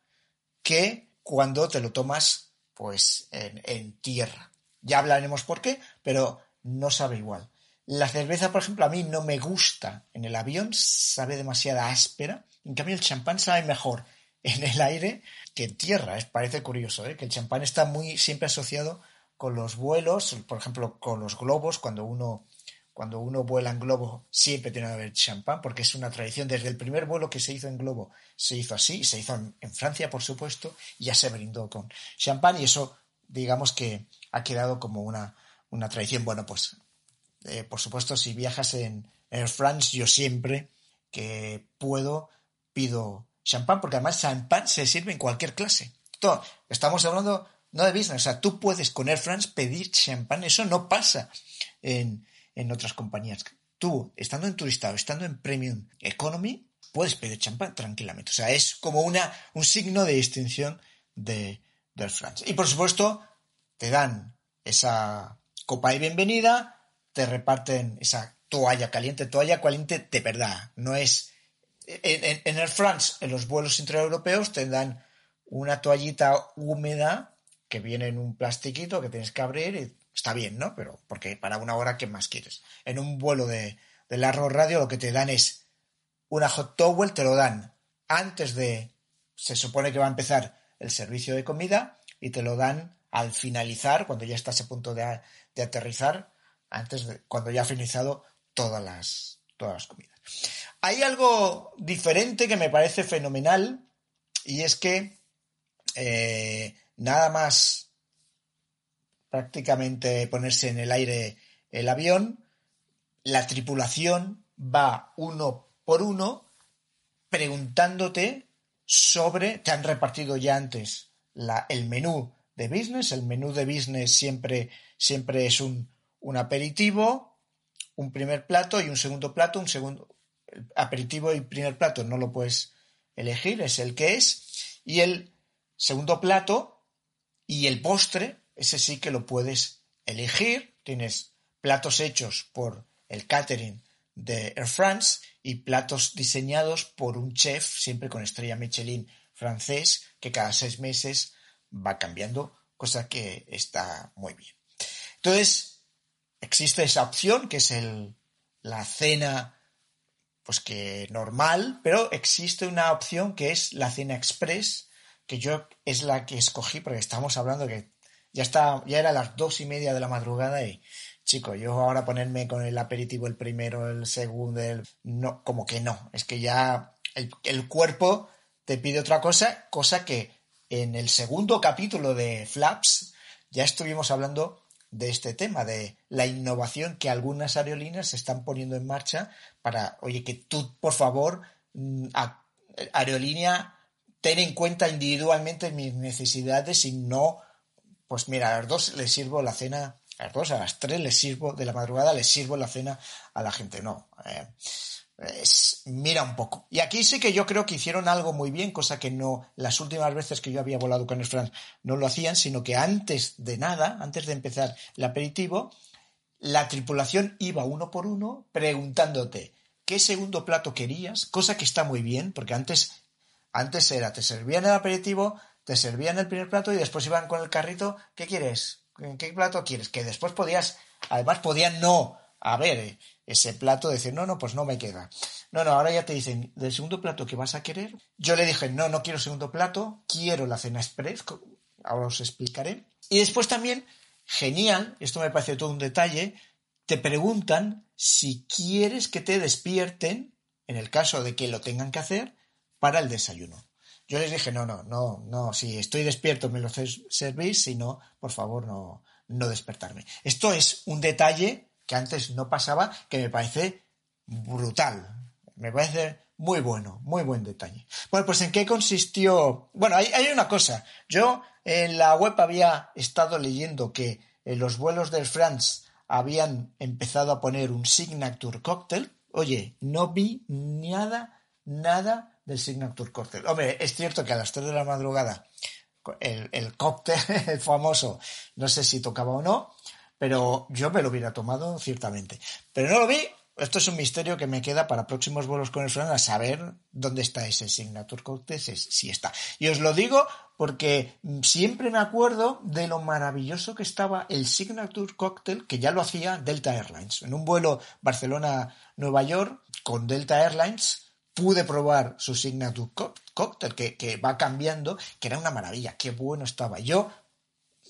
S1: que cuando te lo tomas pues en, en tierra. Ya hablaremos por qué, pero no sabe igual. La cerveza, por ejemplo, a mí no me gusta en el avión, sabe demasiado áspera. En cambio, el champán sabe mejor en el aire que en tierra. Es, parece curioso, ¿eh? que el champán está muy siempre asociado con los vuelos, por ejemplo, con los globos, cuando uno, cuando uno vuela en globo siempre tiene que haber champán, porque es una tradición. Desde el primer vuelo que se hizo en globo se hizo así, se hizo en, en Francia, por supuesto, y ya se brindó con champán y eso, digamos que ha quedado como una, una tradición. Bueno, pues, eh, por supuesto, si viajas en Air France, yo siempre que puedo pido champán, porque además champán se sirve en cualquier clase. Estamos hablando no de business, o sea, tú puedes con Air France pedir champán, eso no pasa en, en otras compañías. Tú, estando en turista o estando en Premium Economy, puedes pedir champán tranquilamente. O sea, es como una, un signo de distinción de, Air France. Y por supuesto, te dan esa copa de bienvenida, te reparten esa toalla caliente, toalla caliente de verdad, no es... En, en, en Air France, en los vuelos intraeuropeos, te dan una toallita húmeda que viene en un plastiquito que tienes que abrir y está bien, ¿no? Pero porque para una hora, ¿qué más quieres? En un vuelo de, largo radio lo que te dan es una hot towel, te lo dan antes de, se supone que va a empezar el servicio de comida y te lo dan al finalizar, cuando ya estás a punto de, de aterrizar, antes de, cuando ya ha finalizado todas las, todas las comidas. Hay algo diferente que me parece fenomenal y es que eh, nada más prácticamente ponerse en el aire el avión, la tripulación va uno por uno preguntándote sobre, te han repartido ya antes el menú de business, el menú de business siempre, siempre es un, un aperitivo, un primer plato y un segundo plato, un segundo aperitivo y primer plato no lo puedes elegir, es el que es, y el segundo plato y el postre, ese sí que lo puedes elegir. Tienes platos hechos por el catering de Air France y platos diseñados por un chef, siempre con estrella Michelin francés, que cada seis meses va cambiando, cosa que está muy bien. Entonces, existe esa opción que es el, la cena, pues que normal, pero existe una opción que es la cena express, que yo es la que escogí porque estamos hablando que ya está, ya era las dos y media de la madrugada y chico, yo ahora ponerme con el aperitivo el primero, el segundo, el no, como que no, es que ya el, el cuerpo te pide otra cosa, cosa que en el segundo capítulo de Flaps ya estuvimos hablando de este tema, de la innovación que algunas aerolíneas están poniendo en marcha para, oye, que tú, por favor, mm, aerolínea ten en cuenta individualmente mis necesidades y no, pues mira, a las dos les sirvo la cena, a las dos, a las tres les sirvo de la madrugada, les sirvo la cena a la gente. No, eh, es, mira un poco. Y aquí sí que yo creo que hicieron algo muy bien, cosa que no, las últimas veces que yo había volado con el France no lo hacían, sino que antes de nada, antes de empezar el aperitivo, la tripulación iba uno por uno preguntándote qué segundo plato querías, cosa que está muy bien, porque antes antes era, te servían el aperitivo, te servían el primer plato y después iban con el carrito, ¿qué quieres? ¿Qué plato quieres? Que después podías, además podían no a ver ese plato, decir, no, no, pues no me queda. No, no, ahora ya te dicen, del segundo plato que vas a querer. Yo le dije, no, no quiero segundo plato, quiero la cena express, ahora os explicaré. Y después también, genial, esto me parece todo un detalle, te preguntan si quieres que te despierten, en el caso de que lo tengan que hacer, para el desayuno. Yo les dije, no, no, no, no, si estoy despierto me lo servís, si no, por favor, no, no despertarme. Esto es un detalle que antes no pasaba, que me parece brutal. Me parece muy bueno, muy buen detalle. Bueno, pues ¿en qué consistió? Bueno, hay, hay una cosa. Yo en la web había estado leyendo que en los vuelos del France habían empezado a poner un signature cocktail, oye, no vi nada, nada del Signature Cocktail. Hombre, es cierto que a las 3 de la madrugada el, el cóctel, el famoso, no sé si tocaba o no, pero yo me lo hubiera tomado ciertamente. Pero no lo vi. Esto es un misterio que me queda para próximos vuelos con el Fran a saber dónde está ese Signature Cocktail, si está. Y os lo digo porque siempre me acuerdo de lo maravilloso que estaba el Signature Cocktail, que ya lo hacía Delta Airlines. En un vuelo Barcelona-Nueva York con Delta Airlines pude probar su Signature Cocktail, que, que va cambiando, que era una maravilla, qué bueno estaba. Yo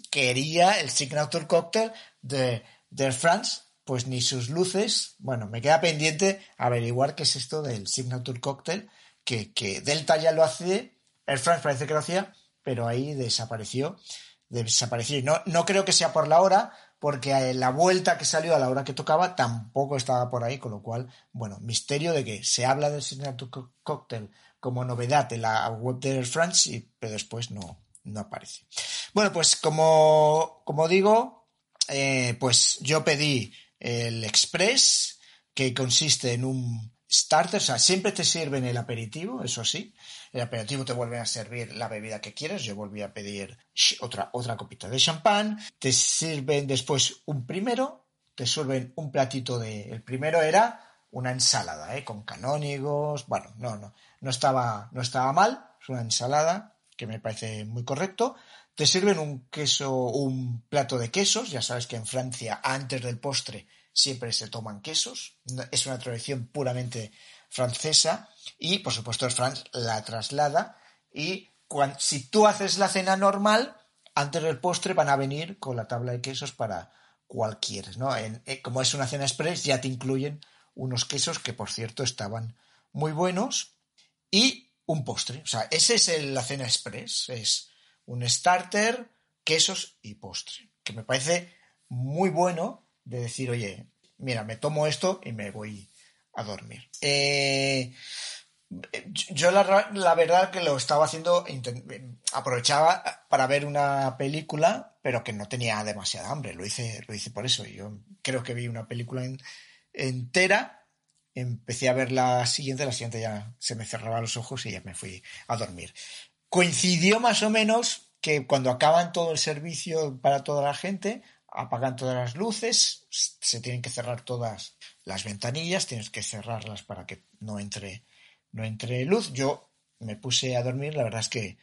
S1: quería el Signature Cocktail de, de France, pues ni sus luces. Bueno, me queda pendiente averiguar qué es esto del Signature Cocktail, que, que Delta ya lo hace, Air France parece que lo hacía, pero ahí desapareció. Desapareció. No, no creo que sea por la hora, porque la vuelta que salió a la hora que tocaba tampoco estaba por ahí, con lo cual, bueno, misterio de que se habla del Signature Cocktail como novedad en la web de Air France, pero después no, no aparece. Bueno, pues como, como digo, eh, pues yo pedí el Express, que consiste en un starter, o sea, siempre te sirven el aperitivo, eso sí. El aperitivo te vuelve a servir la bebida que quieres. Yo volví a pedir otra, otra copita de champán. Te sirven después un primero, te sirven un platito de. El primero era una ensalada, ¿eh? con canónigos. Bueno, no, no, no estaba, no estaba mal. Es una ensalada que me parece muy correcto. Te sirven un queso, un plato de quesos. Ya sabes que en Francia, antes del postre, siempre se toman quesos. Es una tradición puramente francesa. Y, por supuesto, el France la traslada. Y si tú haces la cena normal, antes del postre van a venir con la tabla de quesos para cualquiera. ¿no? Eh, como es una cena express, ya te incluyen unos quesos que, por cierto, estaban muy buenos. Y un postre. O sea, ese es la cena express. Es un starter, quesos y postre. Que me parece muy bueno de decir, oye, mira, me tomo esto y me voy a dormir. Eh, yo la, la, verdad que lo estaba haciendo, aprovechaba para ver una película, pero que no tenía demasiada hambre. Lo hice, lo hice por eso. Yo creo que vi una película entera empecé a ver la siguiente, la siguiente ya se me cerraban los ojos y ya me fui a dormir. Coincidió más o menos que cuando acaban todo el servicio para toda la gente, apagan todas las luces, se tienen que cerrar todas las ventanillas, tienes que cerrarlas para que no entre, no entre luz. Yo me puse a dormir, la verdad es que,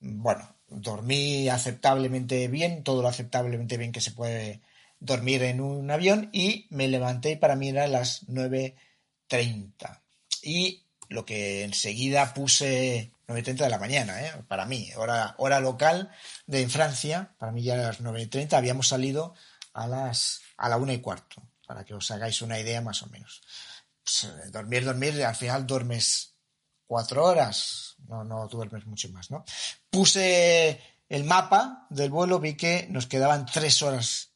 S1: bueno, dormí aceptablemente bien, todo lo aceptablemente bien que se puede dormir en un avión y me levanté y para mí era las nueve 30. Y lo que enseguida puse 9.30 de la mañana, ¿eh? para mí, hora, hora local de Francia, para mí ya a las 9.30 habíamos salido a las a la una y cuarto, para que os hagáis una idea más o menos. Pues, eh, dormir, dormir, al final duermes cuatro horas, no, no duermes mucho más, ¿no? Puse el mapa del vuelo, vi que nos quedaban tres horas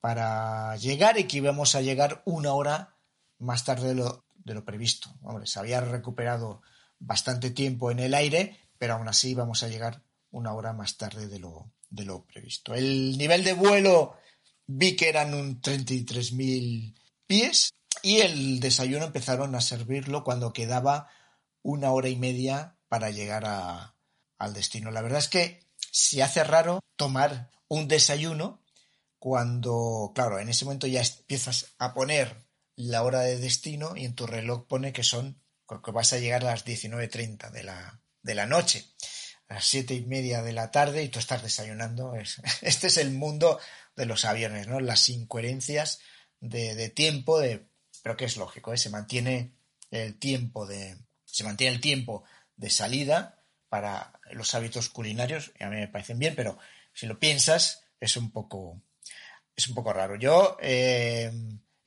S1: para llegar y que íbamos a llegar una hora más tarde de lo, de lo previsto. Hombre, se había recuperado bastante tiempo en el aire, pero aún así vamos a llegar una hora más tarde de lo, de lo previsto. El nivel de vuelo vi que eran un 33.000 pies y el desayuno empezaron a servirlo cuando quedaba una hora y media para llegar a, al destino. La verdad es que se hace raro tomar un desayuno cuando, claro, en ese momento ya empiezas a poner la hora de destino y en tu reloj pone que son que vas a llegar a las 19.30 de la, de la noche, a las siete y media de la tarde y tú estás desayunando. este es el mundo de los aviones, ¿no? Las incoherencias de, tiempo, de, pero que es lógico, ¿eh? se mantiene el tiempo de, se mantiene el tiempo de salida para los hábitos culinarios y a mí me parecen bien, pero si lo piensas es un poco, es un poco raro. Yo eh,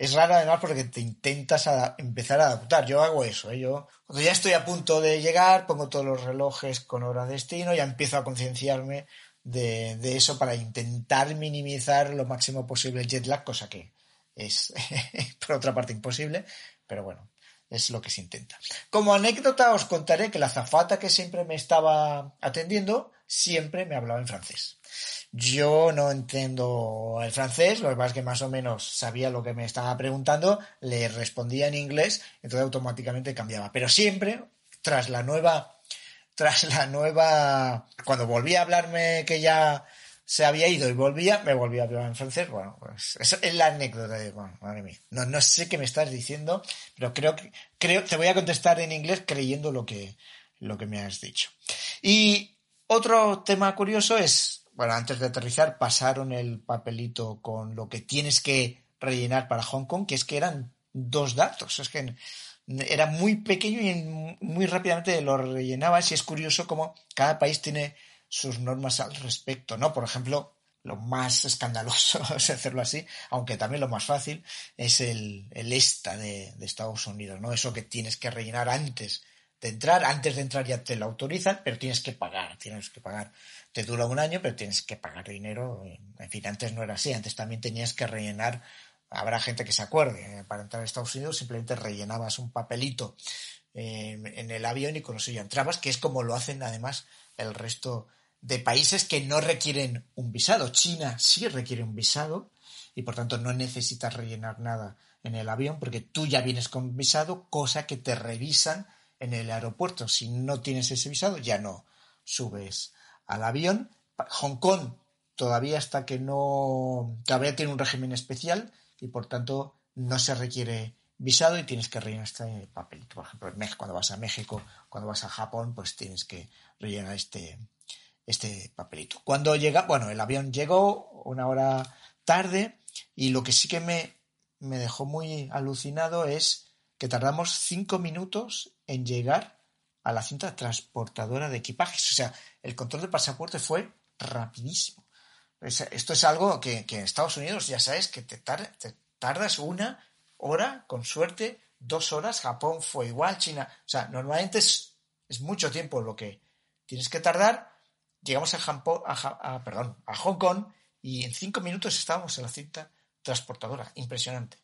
S1: es raro además porque te intentas empezar a adaptar. Yo hago eso. ¿eh? Yo, cuando ya estoy a punto de llegar, pongo todos los relojes con hora de destino, ya empiezo a concienciarme de, de, eso para intentar minimizar lo máximo posible el jet lag, cosa que es por otra parte imposible, pero bueno, es lo que se intenta. Como anécdota os contaré que la zafata que siempre me estaba atendiendo siempre me hablaba en francés. Yo no entiendo el francés, lo que pasa es que más o menos sabía lo que me estaba preguntando, le respondía en inglés, entonces automáticamente cambiaba. Pero siempre, tras la nueva, tras la nueva, cuando volvía a hablarme que ya se había ido y volvía, me volvía a hablar en francés. Bueno, pues eso es la anécdota de, bueno, madre mía. No, no sé qué me estás diciendo, pero creo que, creo, te voy a contestar en inglés creyendo lo que, lo que me has dicho. Y otro tema curioso es, bueno, antes de aterrizar pasaron el papelito con lo que tienes que rellenar para Hong Kong, que es que eran dos datos. Es que era muy pequeño y muy rápidamente lo rellenabas y es curioso cómo cada país tiene sus normas al respecto, ¿no? Por ejemplo, lo más escandaloso es hacerlo así, aunque también lo más fácil es el, el ESTA de, de Estados Unidos, ¿no? Eso que tienes que rellenar antes de entrar, antes de entrar ya te lo autorizan, pero tienes que pagar, tienes que pagar te dura un año, pero tienes que pagar dinero. En fin, antes no era así, antes también tenías que rellenar, habrá gente que se acuerde, eh, para entrar a Estados Unidos simplemente rellenabas un papelito eh, en el avión y con eso ya entrabas, que es como lo hacen además el resto de países que no requieren un visado. China sí requiere un visado y por tanto no necesitas rellenar nada en el avión porque tú ya vienes con visado, cosa que te revisan en el aeropuerto. Si no tienes ese visado, ya no subes al avión. Hong Kong todavía hasta que no, todavía tiene un régimen especial y por tanto no se requiere visado y tienes que rellenar este papelito. Por ejemplo, cuando vas a México, cuando vas a Japón, pues tienes que rellenar este, este papelito. Cuando llega, bueno, el avión llegó una hora tarde y lo que sí que me, me dejó muy alucinado es que tardamos cinco minutos en llegar a la cinta transportadora de equipajes. O sea, el control de pasaporte fue rapidísimo. Esto es algo que, en Estados Unidos ya sabes que te, tardas una hora, con suerte, dos horas. Japón fue igual, China. O sea, normalmente es, mucho tiempo lo que tienes que tardar. Llegamos a, a, perdón, a Hong Kong y en cinco minutos estábamos en la cinta transportadora. Impresionante.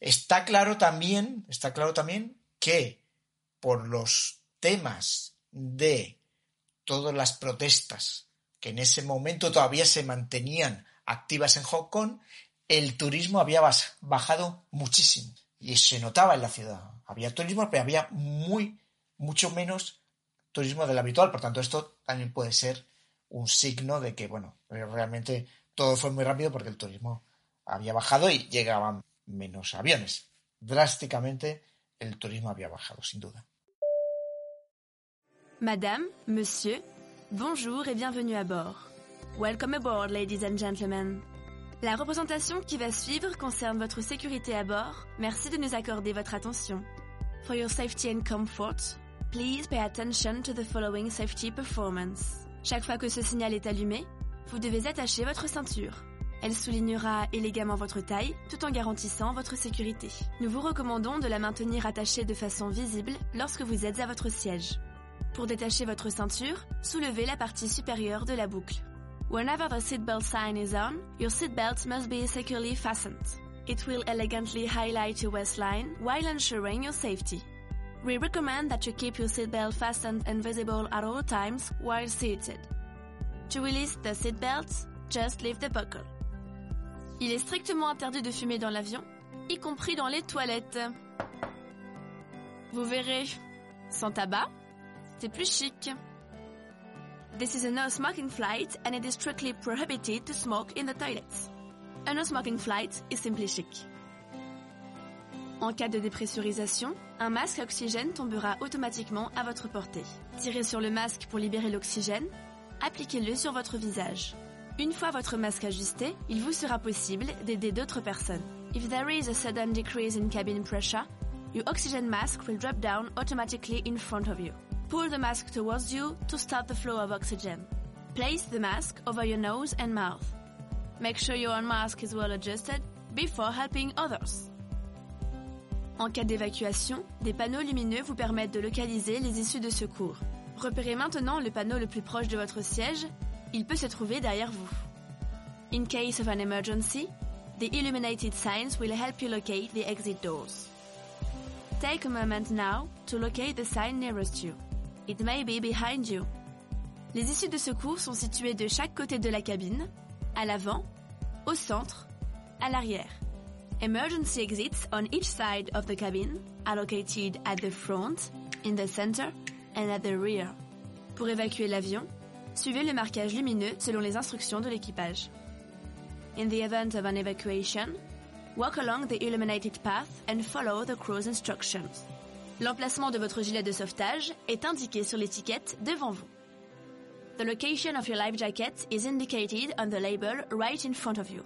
S1: Está claro también, está claro también que por los temas de todas las protestas que en ese momento todavía se mantenían activas en Hong Kong, el turismo había bajado muchísimo y se notaba en la ciudad. Había turismo, pero había muy, mucho menos turismo del habitual. Por tanto, esto también puede ser un signo de que, bueno, realmente todo fue muy rápido porque el turismo había bajado y llegaban menos aviones. Drásticamente el turismo había bajado, sin duda.
S7: Madame, Monsieur, bonjour et bienvenue à bord. Welcome aboard, ladies and gentlemen. La représentation qui va suivre concerne votre sécurité à bord. Merci de nous accorder votre attention. For your safety and comfort, please pay attention to the following safety performance. Chaque fois que ce signal est allumé, vous devez attacher votre ceinture. Elle soulignera élégamment votre taille tout en garantissant votre sécurité. Nous vous recommandons de la maintenir attachée de façon visible lorsque vous êtes à votre siège. Pour détacher votre ceinture, soulevez la partie supérieure de la boucle. Whenever the seatbelt sign is on, your seatbelt must be securely fastened. It will elegantly highlight your waistline while ensuring your safety. We recommend that you keep your seatbelt fastened and visible at all times while seated. To release the seatbelt, just lift the buckle. Il est strictement interdit de fumer dans l'avion, y compris dans les toilettes. Vous verrez, sans tabac, c'est plus chic. This is a no smoking flight and it is strictly prohibited to smoke in the toilets. A no smoking flight is simply chic. En cas de dépressurisation, un masque à oxygène tombera automatiquement à votre portée. Tirez sur le masque pour libérer l'oxygène, appliquez-le sur votre visage. Une fois votre masque ajusté, il vous sera possible d'aider d'autres personnes. If there is a sudden decrease in cabin pressure, your oxygen mask will drop down automatically in front of you. Pull the mask towards you to start the flow of oxygen. Place the mask over your nose and mouth. Make sure your mask is well adjusted before helping others. En cas d'évacuation, des panneaux lumineux vous permettent de localiser les issues de secours. Repérez maintenant le panneau le plus proche de votre siège. Il peut se trouver derrière vous. In case of an emergency, the illuminated signs will help you locate the exit doors. Take a moment now to locate the sign nearest you. It may be behind you. Les issues de secours sont situées de chaque côté de la cabine. à l'avant, au centre, à l'arrière. Emergency exits on each side of the cabin are located at the front, in the center, and at the rear. Pour évacuer l'avion, suivez le marquage lumineux selon les instructions de l'équipage. In the event of an evacuation, walk along the illuminated path and follow the crew's instructions. L'emplacement de votre gilet de sauvetage est indiqué sur l'étiquette devant vous. The location of your life jacket is indicated on the label right in front of you.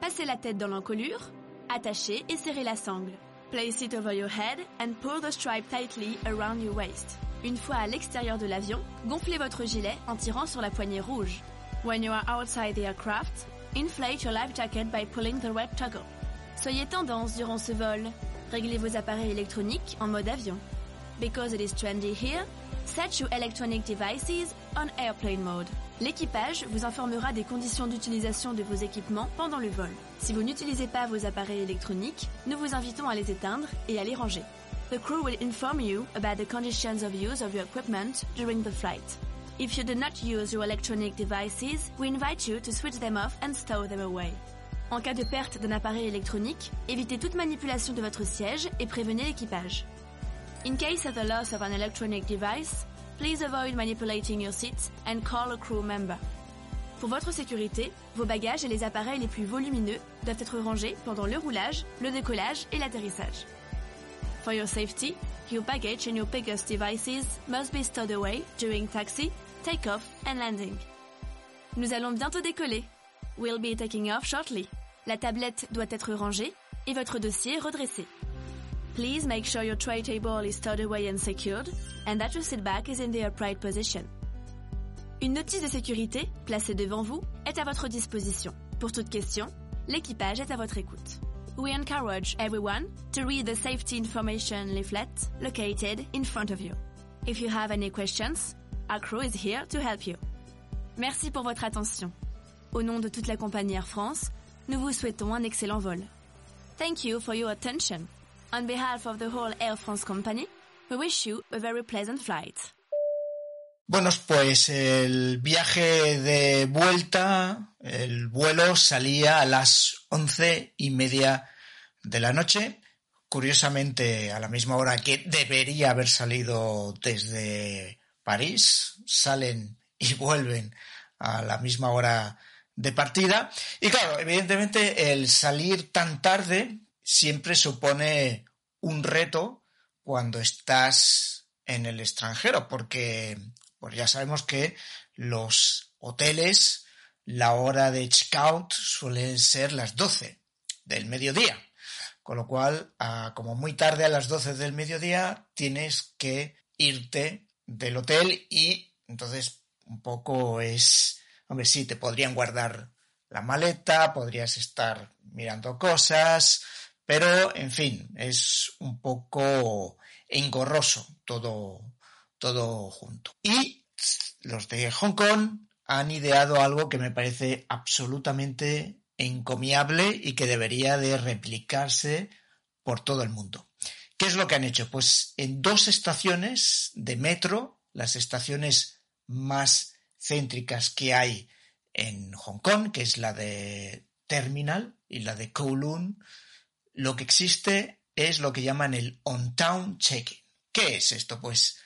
S7: Passez la tête dans l'encolure, attachez et serrez la sangle. Place it over your head and pull the stripe tightly around your waist. Une fois à l'extérieur de l'avion, gonflez votre gilet en tirant sur la poignée rouge. When you are outside the aircraft, inflate your life jacket by pulling the red toggle. Soyez tendance durant ce vol. Réglez vos appareils électroniques en mode avion. Because it is trendy here, set your electronic devices on airplane mode. L'équipage vous informera des conditions d'utilisation de vos équipements pendant le vol. Si vous n'utilisez pas vos appareils électroniques, nous vous invitons à les éteindre et à les ranger. The crew will inform you about the conditions of use of your equipment during the flight. If you do not use your electronic devices, we invite you to switch them off and stow them away. En cas de perte d'un appareil électronique, évitez toute manipulation de votre siège et prévenez l'équipage. In case of the loss of an electronic device, please avoid manipulating your seat and call a crew member. Pour votre sécurité, vos bagages et les appareils les plus volumineux doivent être rangés pendant le roulage, le décollage et l'atterrissage. For your safety, your baggage and your biggest devices must be stowed away during taxi, takeoff and landing. Nous allons bientôt décoller. We'll be taking off shortly. La tablette doit être rangée et votre dossier redressé. Please make sure your tray table is stowed away and secured and that your seat back is in the upright position. Une notice de sécurité placée devant vous est à votre disposition. Pour toute question, l'équipage est à votre écoute. We encourage everyone to read the safety information leaflet located in front of you. If you have any questions, our crew is here to help you. Merci pour votre attention. Au de la Air France, un. Thank you for your attention. On behalf of the whole Air France company, we wish you a very pleasant flight.
S1: Pues el viaje de vuelta, el vuelo salía a las once y media de la noche, curiosamente a la misma hora que debería haber salido desde París, salen y vuelven a la misma hora de partida. Y claro, evidentemente el salir tan tarde siempre supone un reto cuando estás en el extranjero, porque pues ya sabemos que los hoteles, la hora de checkout suelen ser las 12 del mediodía. Con lo cual, como muy tarde a las 12 del mediodía, tienes que irte del hotel y entonces un poco es, hombre, sí, te podrían guardar la maleta, podrías estar mirando cosas, pero en fin, es un poco engorroso todo, todo junto. Y los de Hong Kong han ideado algo que me parece absolutamente encomiable y que debería de replicarse por todo el mundo. ¿Qué es lo que han hecho? Pues en dos estaciones de metro, las estaciones más céntricas que hay en Hong Kong, que es la de Terminal y la de Kowloon, lo que existe es lo que llaman el on-town check-in. ¿Qué es esto? Pues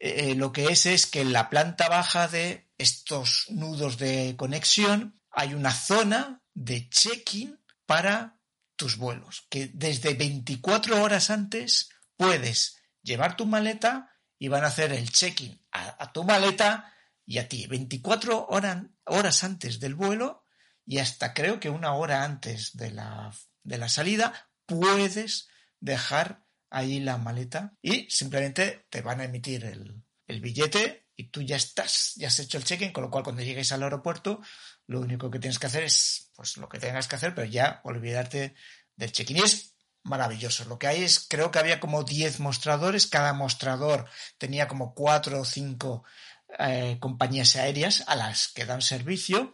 S1: eh, lo que es es que en la planta baja de estos nudos de conexión hay una zona de check-in para tus vuelos, que desde 24 horas antes puedes llevar tu maleta y van a hacer el check-in a, a, tu maleta y a ti. 24 horas, horas antes del vuelo y hasta creo que una hora antes de la, de la salida puedes dejar ahí la maleta y simplemente te van a emitir el, el billete y tú ya estás, ya has hecho el check-in, con lo cual cuando llegues al aeropuerto lo único que tienes que hacer es pues lo que tengas que hacer, pero ya olvidarte del check-in. Y es maravilloso. Lo que hay es, creo que había como 10 mostradores, cada mostrador tenía como 4 o 5 eh, compañías aéreas a las que dan servicio.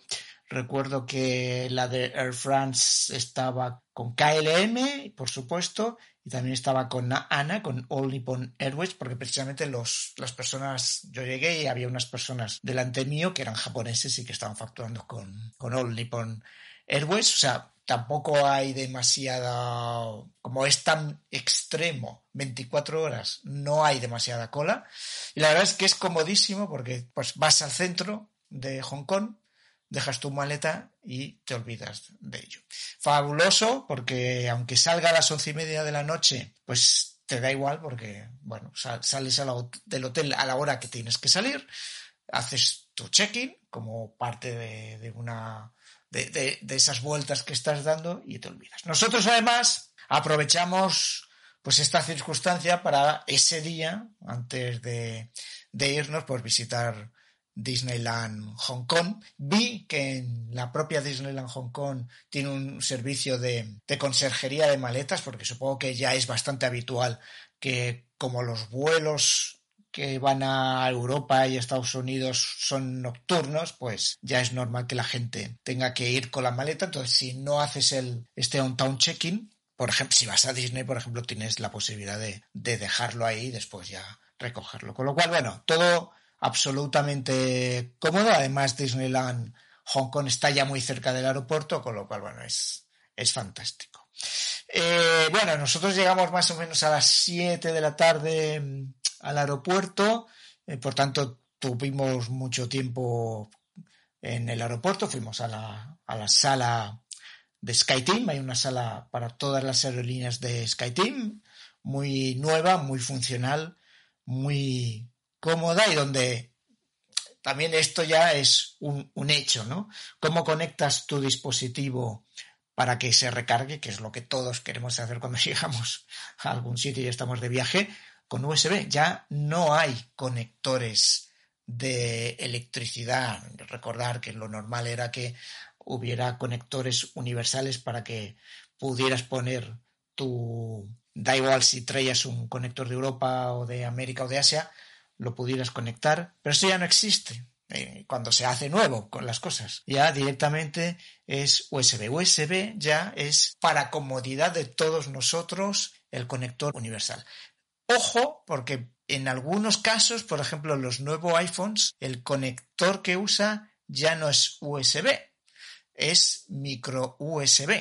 S1: Recuerdo que la de Air France estaba con KLM, por supuesto, y también estaba con Ana, con All Nippon Airways, porque precisamente los, las personas, yo llegué y había unas personas delante mío que eran japoneses y que estaban facturando con, con All Nippon Airways, o sea, tampoco hay demasiada, como es tan extremo, 24 horas, no hay demasiada cola. Y la verdad es que es comodísimo porque pues vas al centro de Hong Kong, dejas tu maleta y te olvidas de ello. Fabuloso porque aunque salga a las once y media de la noche, pues te da igual porque, bueno, sales del hotel a la hora que tienes que salir, haces tu check-in como parte de, una de, esas vueltas que estás dando y te olvidas. Nosotros además aprovechamos pues esta circunstancia para ese día, antes de, de irnos, pues visitar Disneyland Hong Kong. Vi que en la propia Disneyland Hong Kong tiene un servicio de, conserjería de maletas, porque supongo que ya es bastante habitual que como los vuelos que van a Europa y Estados Unidos son nocturnos, pues ya es normal que la gente tenga que ir con la maleta. Entonces, si no haces el este on-town check-in, por ejemplo, si vas a Disney, por ejemplo, tienes la posibilidad de, de dejarlo ahí y después ya recogerlo. Con lo cual, bueno, todo absolutamente cómodo. Además, Disneyland Hong Kong está ya muy cerca del aeropuerto, con lo cual, bueno, es, es fantástico. Eh, bueno, nosotros llegamos más o menos a las 7 de la tarde al aeropuerto, eh, por tanto, tuvimos mucho tiempo en el aeropuerto, fuimos a la, a la sala de SkyTeam, hay una sala para todas las aerolíneas de SkyTeam, muy nueva, muy funcional, muy, cómoda y donde también esto ya es un, hecho, ¿no? ¿Cómo conectas tu dispositivo para que se recargue, que es lo que todos queremos hacer cuando llegamos a algún sitio y estamos de viaje, con USB? Ya no hay conectores de electricidad. Recordar que lo normal era que hubiera conectores universales para que pudieras poner tu... Da igual si traías un conector de Europa o de América o de Asia, lo pudieras conectar, pero eso ya no existe eh, cuando se hace nuevo con las cosas. Ya directamente es USB. USB ya es para comodidad de todos nosotros el conector universal. Ojo, porque en algunos casos, por ejemplo, los nuevos iPhones, el conector que usa ya no es USB, es micro USB.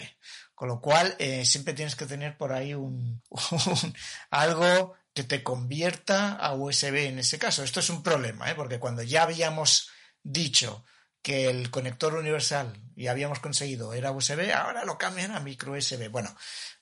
S1: Con lo cual, eh, siempre tienes que tener por ahí un algo que te convierta a USB en ese caso. Esto es un problema, ¿eh? porque cuando ya habíamos dicho que el conector universal y habíamos conseguido era USB, ahora lo cambian a micro USB. Bueno,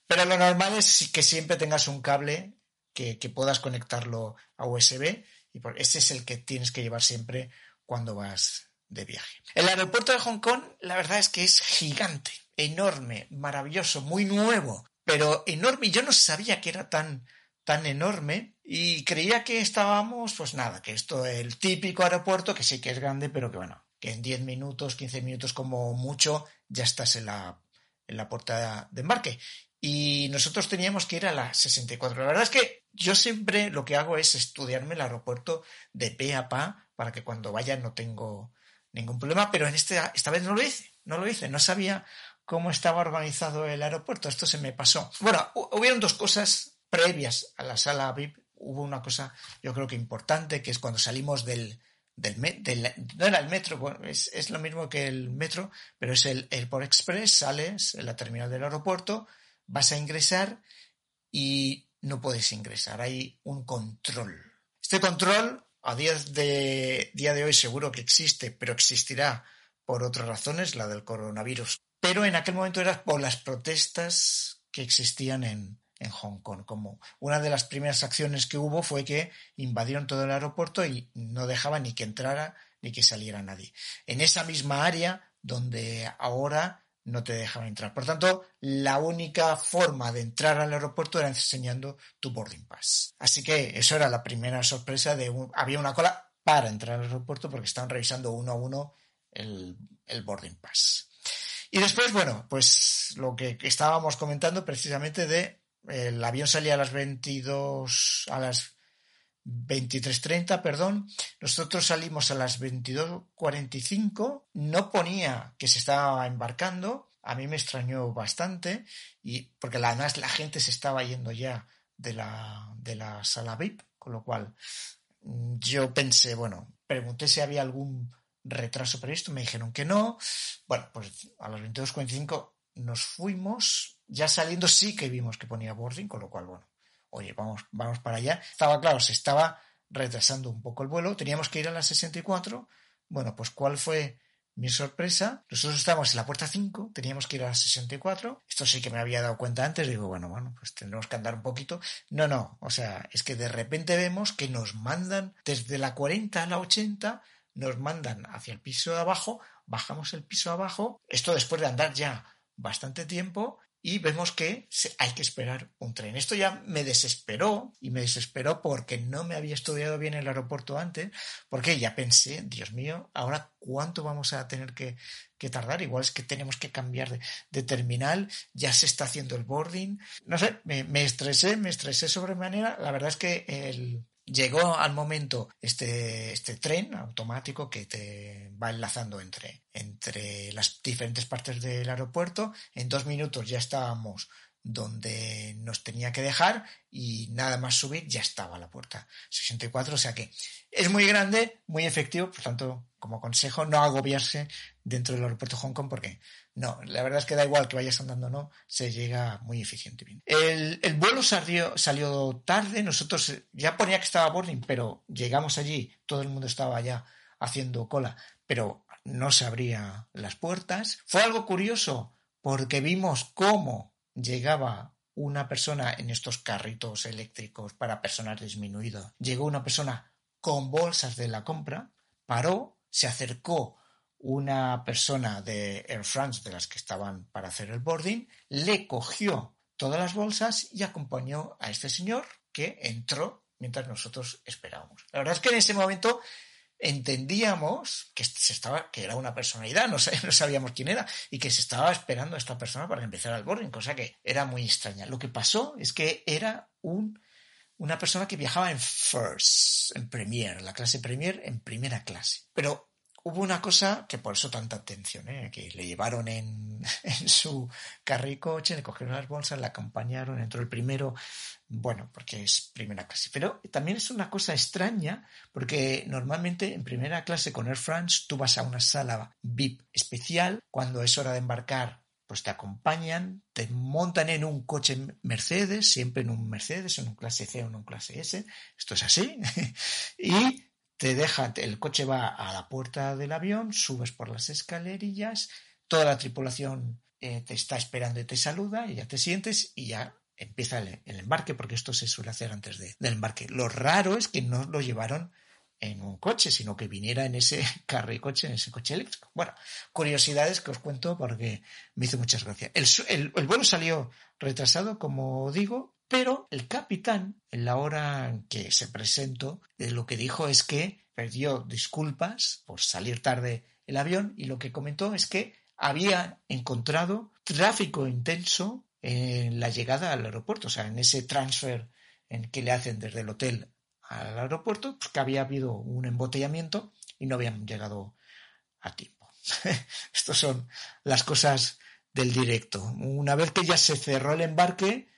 S1: pero lo normal es que siempre tengas un cable que, puedas conectarlo a USB y ese es el que tienes que llevar siempre cuando vas de viaje. El aeropuerto de Hong Kong, la verdad es que es gigante, enorme, maravilloso, muy nuevo, pero enorme. Yo no sabía que era tan, tan enorme y creía que estábamos, pues nada, que esto es el típico aeropuerto, que sí que es grande, pero que bueno, que en 10 minutos, 15 minutos como mucho, ya estás en la, en la puerta de embarque. Y nosotros teníamos que ir a la 64. La verdad es que yo siempre lo que hago es estudiarme el aeropuerto de pe a pa para que cuando vaya no tengo ningún problema, pero en este, esta vez no lo hice, no lo hice, no sabía cómo estaba organizado el aeropuerto, esto se me pasó. Bueno, hubieron dos cosas previas a la sala VIP hubo una cosa, yo creo que importante, que es cuando salimos del, del, no era el metro, es, lo mismo que el metro, pero es el Airport Express, sales en la terminal del aeropuerto, vas a ingresar y no puedes ingresar, hay un control. Este control, a día de, día de hoy seguro que existe, pero existirá por otras razones, la del coronavirus. Pero en aquel momento era por las protestas que existían en, en Hong Kong. Como una de las primeras acciones que hubo fue que invadieron todo el aeropuerto y no dejaban ni que entrara ni que saliera nadie. En esa misma área donde ahora no te dejaban entrar. Por tanto, la única forma de entrar al aeropuerto era enseñando tu boarding pass. Así que eso era la primera sorpresa de había una cola para entrar al aeropuerto porque estaban revisando uno a uno el, el boarding pass. Y después, bueno, pues lo que estábamos comentando precisamente de el avión salía a las 22, a las 23.30, perdón. Nosotros salimos a las 22.45. No ponía que se estaba embarcando, a mí me extrañó bastante y porque además la gente se estaba yendo ya de la, de la sala VIP, con lo cual mm, yo pensé, bueno, pregunté si había algún retraso previsto, me dijeron que no. Bueno, pues a las 22.45 nos fuimos, ya saliendo sí que vimos que ponía boarding, con lo cual, bueno, oye, vamos, vamos para allá. Estaba claro, se estaba retrasando un poco el vuelo, teníamos que ir a las 64. Bueno, pues ¿cuál fue mi sorpresa? Nosotros estábamos en la puerta 5, teníamos que ir a las 64. Esto sí que me había dado cuenta antes, digo, bueno, bueno, pues tendremos que andar un poquito. No, no, o sea, es que de repente vemos que nos mandan desde la 40 a la 80 nos mandan hacia el piso de abajo, bajamos el piso abajo, esto después de andar ya bastante tiempo y vemos que hay que esperar un tren. Esto ya me desesperó y me desesperó porque no me había estudiado bien el aeropuerto antes, porque ya pensé, Dios mío, ahora cuánto vamos a tener que, tardar. Igual es que tenemos que cambiar de, terminal, ya se está haciendo el boarding. No sé, me, me estresé, me estresé sobremanera. La verdad es que el, Llegó al momento este, este tren automático que te va enlazando entre, las diferentes partes del aeropuerto. En dos minutos ya estábamos donde nos tenía que dejar y nada más subir ya estaba la puerta 64, o sea que es muy grande, muy efectivo, por tanto, como consejo, no agobiarse dentro del aeropuerto Hong Kong porque no, la verdad es que da igual que vayas andando o no, se llega muy eficiente bien. El, el vuelo salió, salió tarde, nosotros ya ponía que estaba boarding, pero llegamos allí, todo el mundo estaba ya haciendo cola, pero no se abrían las puertas. Fue algo curioso porque vimos cómo llegaba una persona en estos carritos eléctricos para personas disminuidas, llegó una persona con bolsas de la compra, paró, se acercó una persona de Air France de las que estaban para hacer el boarding, le cogió todas las bolsas y acompañó a este señor que entró mientras nosotros esperábamos. La verdad es que en ese momento entendíamos que, se estaba, que era una personalidad, no, sabíamos quién era, y que se estaba esperando a esta persona para empezar el boarding, cosa que era muy extraña. Lo que pasó es que era un, una persona que viajaba en First, en Premier, la clase Premier en primera clase. Pero hubo una cosa que por eso tanta atención, ¿eh? que le llevaron en, en su carricoche, le cogieron las bolsas, le acompañaron, entró el primero, bueno, porque es primera clase. Pero también es una cosa extraña, porque normalmente en primera clase con Air France tú vas a una sala VIP especial, cuando es hora de embarcar pues te acompañan, te montan en un coche Mercedes, siempre en un Mercedes, en un clase C o en un clase S, esto es así, y te deja, el coche va a la puerta del avión, subes por las escalerillas, toda la tripulación eh, te está esperando y te saluda, y ya te sientes y ya empieza el, embarque, porque esto se suele hacer antes de, del embarque. Lo raro es que no lo llevaron en un coche, sino que viniera en ese carro y coche, en ese coche eléctrico. Bueno, curiosidades que os cuento porque me hizo muchas gracias. El, el vuelo salió retrasado, como digo, pero el capitán, en la hora en que se presentó, eh, lo que dijo es que perdió disculpas por salir tarde el avión y lo que comentó es que había encontrado tráfico intenso en la llegada al aeropuerto, o sea, en ese transfer en que le hacen desde el hotel al aeropuerto, pues que había habido un embotellamiento y no habían llegado a tiempo. Estas son las cosas del directo. Una vez que ya se cerró el embarque,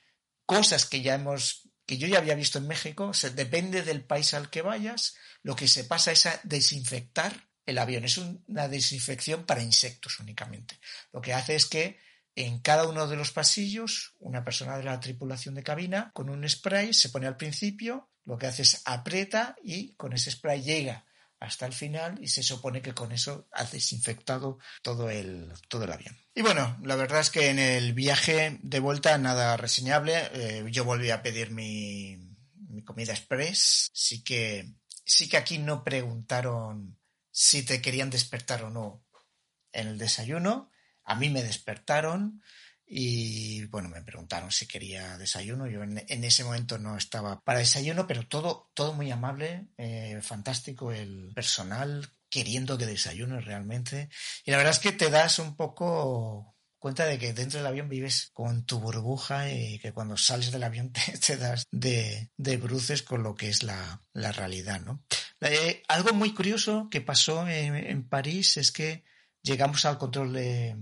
S1: cosas que ya hemos, que yo ya había visto en México, se, depende del país al que vayas, lo que se pasa es a desinfectar el avión. Es una desinfección para insectos únicamente. Lo que hace es que en cada uno de los pasillos, una persona de la tripulación de cabina con un spray se pone al principio, lo que hace es aprieta y con ese spray llega hasta el final y se supone que con eso ha desinfectado todo el, todo el avión. Y bueno, la verdad es que en el viaje de vuelta nada reseñable. Eh, yo volví a pedir mi, mi comida express. Sí que, sí que aquí no preguntaron si te querían despertar o no en el desayuno. A mí me despertaron. Y bueno, me preguntaron si quería desayuno. Yo en, ese momento no estaba para desayuno, pero todo, todo muy amable, eh, fantástico el personal queriendo que desayuno realmente. Y la verdad es que te das un poco cuenta de que dentro del avión vives con tu burbuja y que cuando sales del avión te, das de, bruces con lo que es la, realidad, ¿no? Eh, algo muy curioso que pasó en París es que llegamos al control de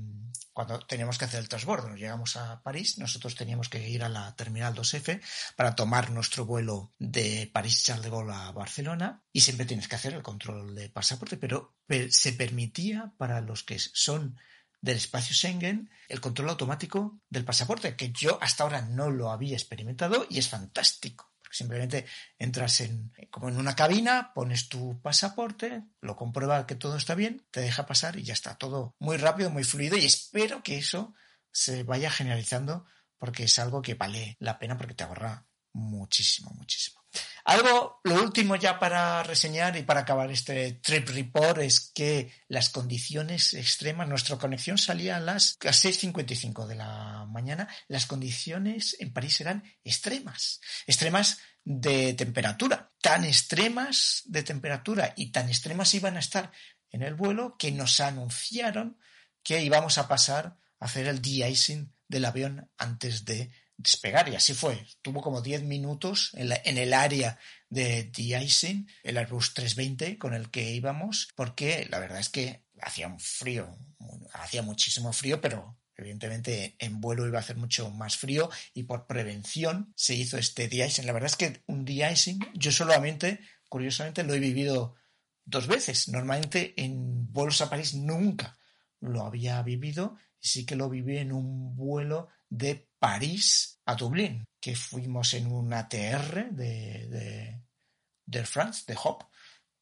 S1: cuando teníamos que hacer el transbordo. Nos llegamos a París, nosotros teníamos que ir a la Terminal 2F para tomar nuestro vuelo de París-Charles de Gaulle a Barcelona y siempre tienes que hacer el control de pasaporte, pero se permitía para los que son del espacio Schengen el control automático del pasaporte, que yo hasta ahora no lo había experimentado y es fantástico. Simplemente entras en, como en una cabina, pones tu pasaporte, lo comprueba que todo está bien, te deja pasar y ya está. Todo muy rápido, muy fluido y espero que eso se vaya generalizando porque es algo que vale la pena porque te ahorra muchísimo, muchísimo. Algo, lo último ya para reseñar y para acabar este trip report es que las condiciones extremas, nuestra conexión salía a las 6.55 de la mañana, las condiciones en París eran extremas, extremas de temperatura, tan extremas de temperatura y tan extremas iban a estar en el vuelo que nos anunciaron que íbamos a pasar a hacer el de-icing del avión antes de despegar y así fue. Tuvo como 10 minutos en, el área de de-icing, el Airbus 320 con el que íbamos, porque la verdad es que hacía un frío, hacía muchísimo frío, pero evidentemente en vuelo iba a hacer mucho más frío y por prevención se hizo este de-icing. La verdad es que un de-icing yo solamente, curiosamente, lo he vivido dos veces. Normalmente en vuelos a París nunca lo había vivido y sí que lo viví en un vuelo de París a Dublín, que fuimos en un ATR de, de, de France, de Hop,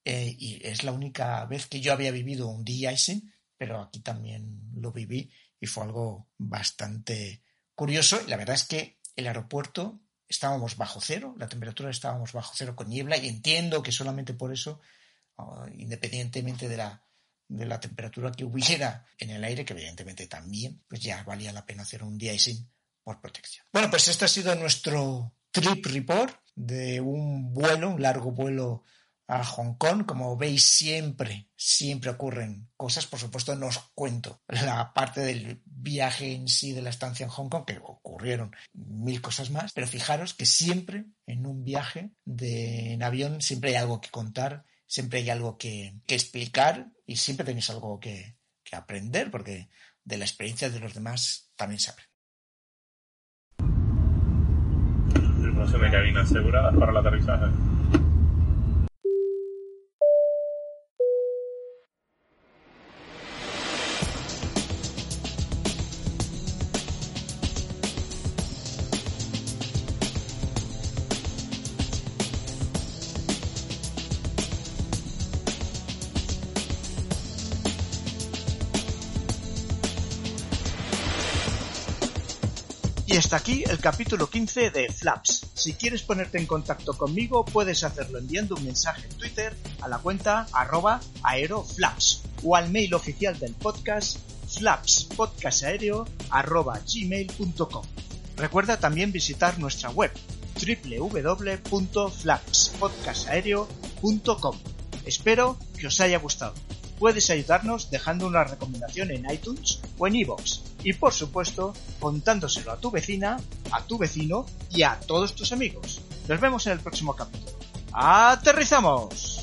S1: eh, y es la única vez que yo había vivido un de-icing, pero aquí también lo viví y fue algo bastante curioso. La verdad es que el aeropuerto estábamos bajo cero, la temperatura estábamos bajo cero con niebla y entiendo que solamente por eso, ah, independientemente de la, de la temperatura que hubiera en el aire, que evidentemente también, pues ya valía la pena hacer un de-icing protección. Bueno, pues este ha sido nuestro trip report de un vuelo, un largo vuelo a Hong Kong. Como veis, siempre, siempre ocurren cosas. Por supuesto, no os cuento la parte del viaje en sí de la estancia en Hong Kong, que ocurrieron mil cosas más. Pero fijaros que siempre en un viaje de, en avión siempre hay algo que contar, siempre hay algo que, explicar y siempre tenéis algo que, aprender, porque de la experiencia de los demás también se.
S2: Tripulación de cabina asegurada para el aterrizaje.
S1: Hasta aquí el capítulo 15 de Flaps. Si quieres ponerte en contacto conmigo, puedes hacerlo enviando un mensaje en Twitter a la cuenta arroba aeroflaps o al mail oficial del podcast flapspodcastaereo arroba gmail.com. Recuerda también visitar nuestra web www.flapspodcastaereo.com. Espero que os haya gustado puedes ayudarnos dejando una recomendación en iTunes o en iVoox y por supuesto contándoselo a tu vecina, a tu vecino y a todos tus amigos. Nos vemos en el próximo capítulo. ¡Aterrizamos!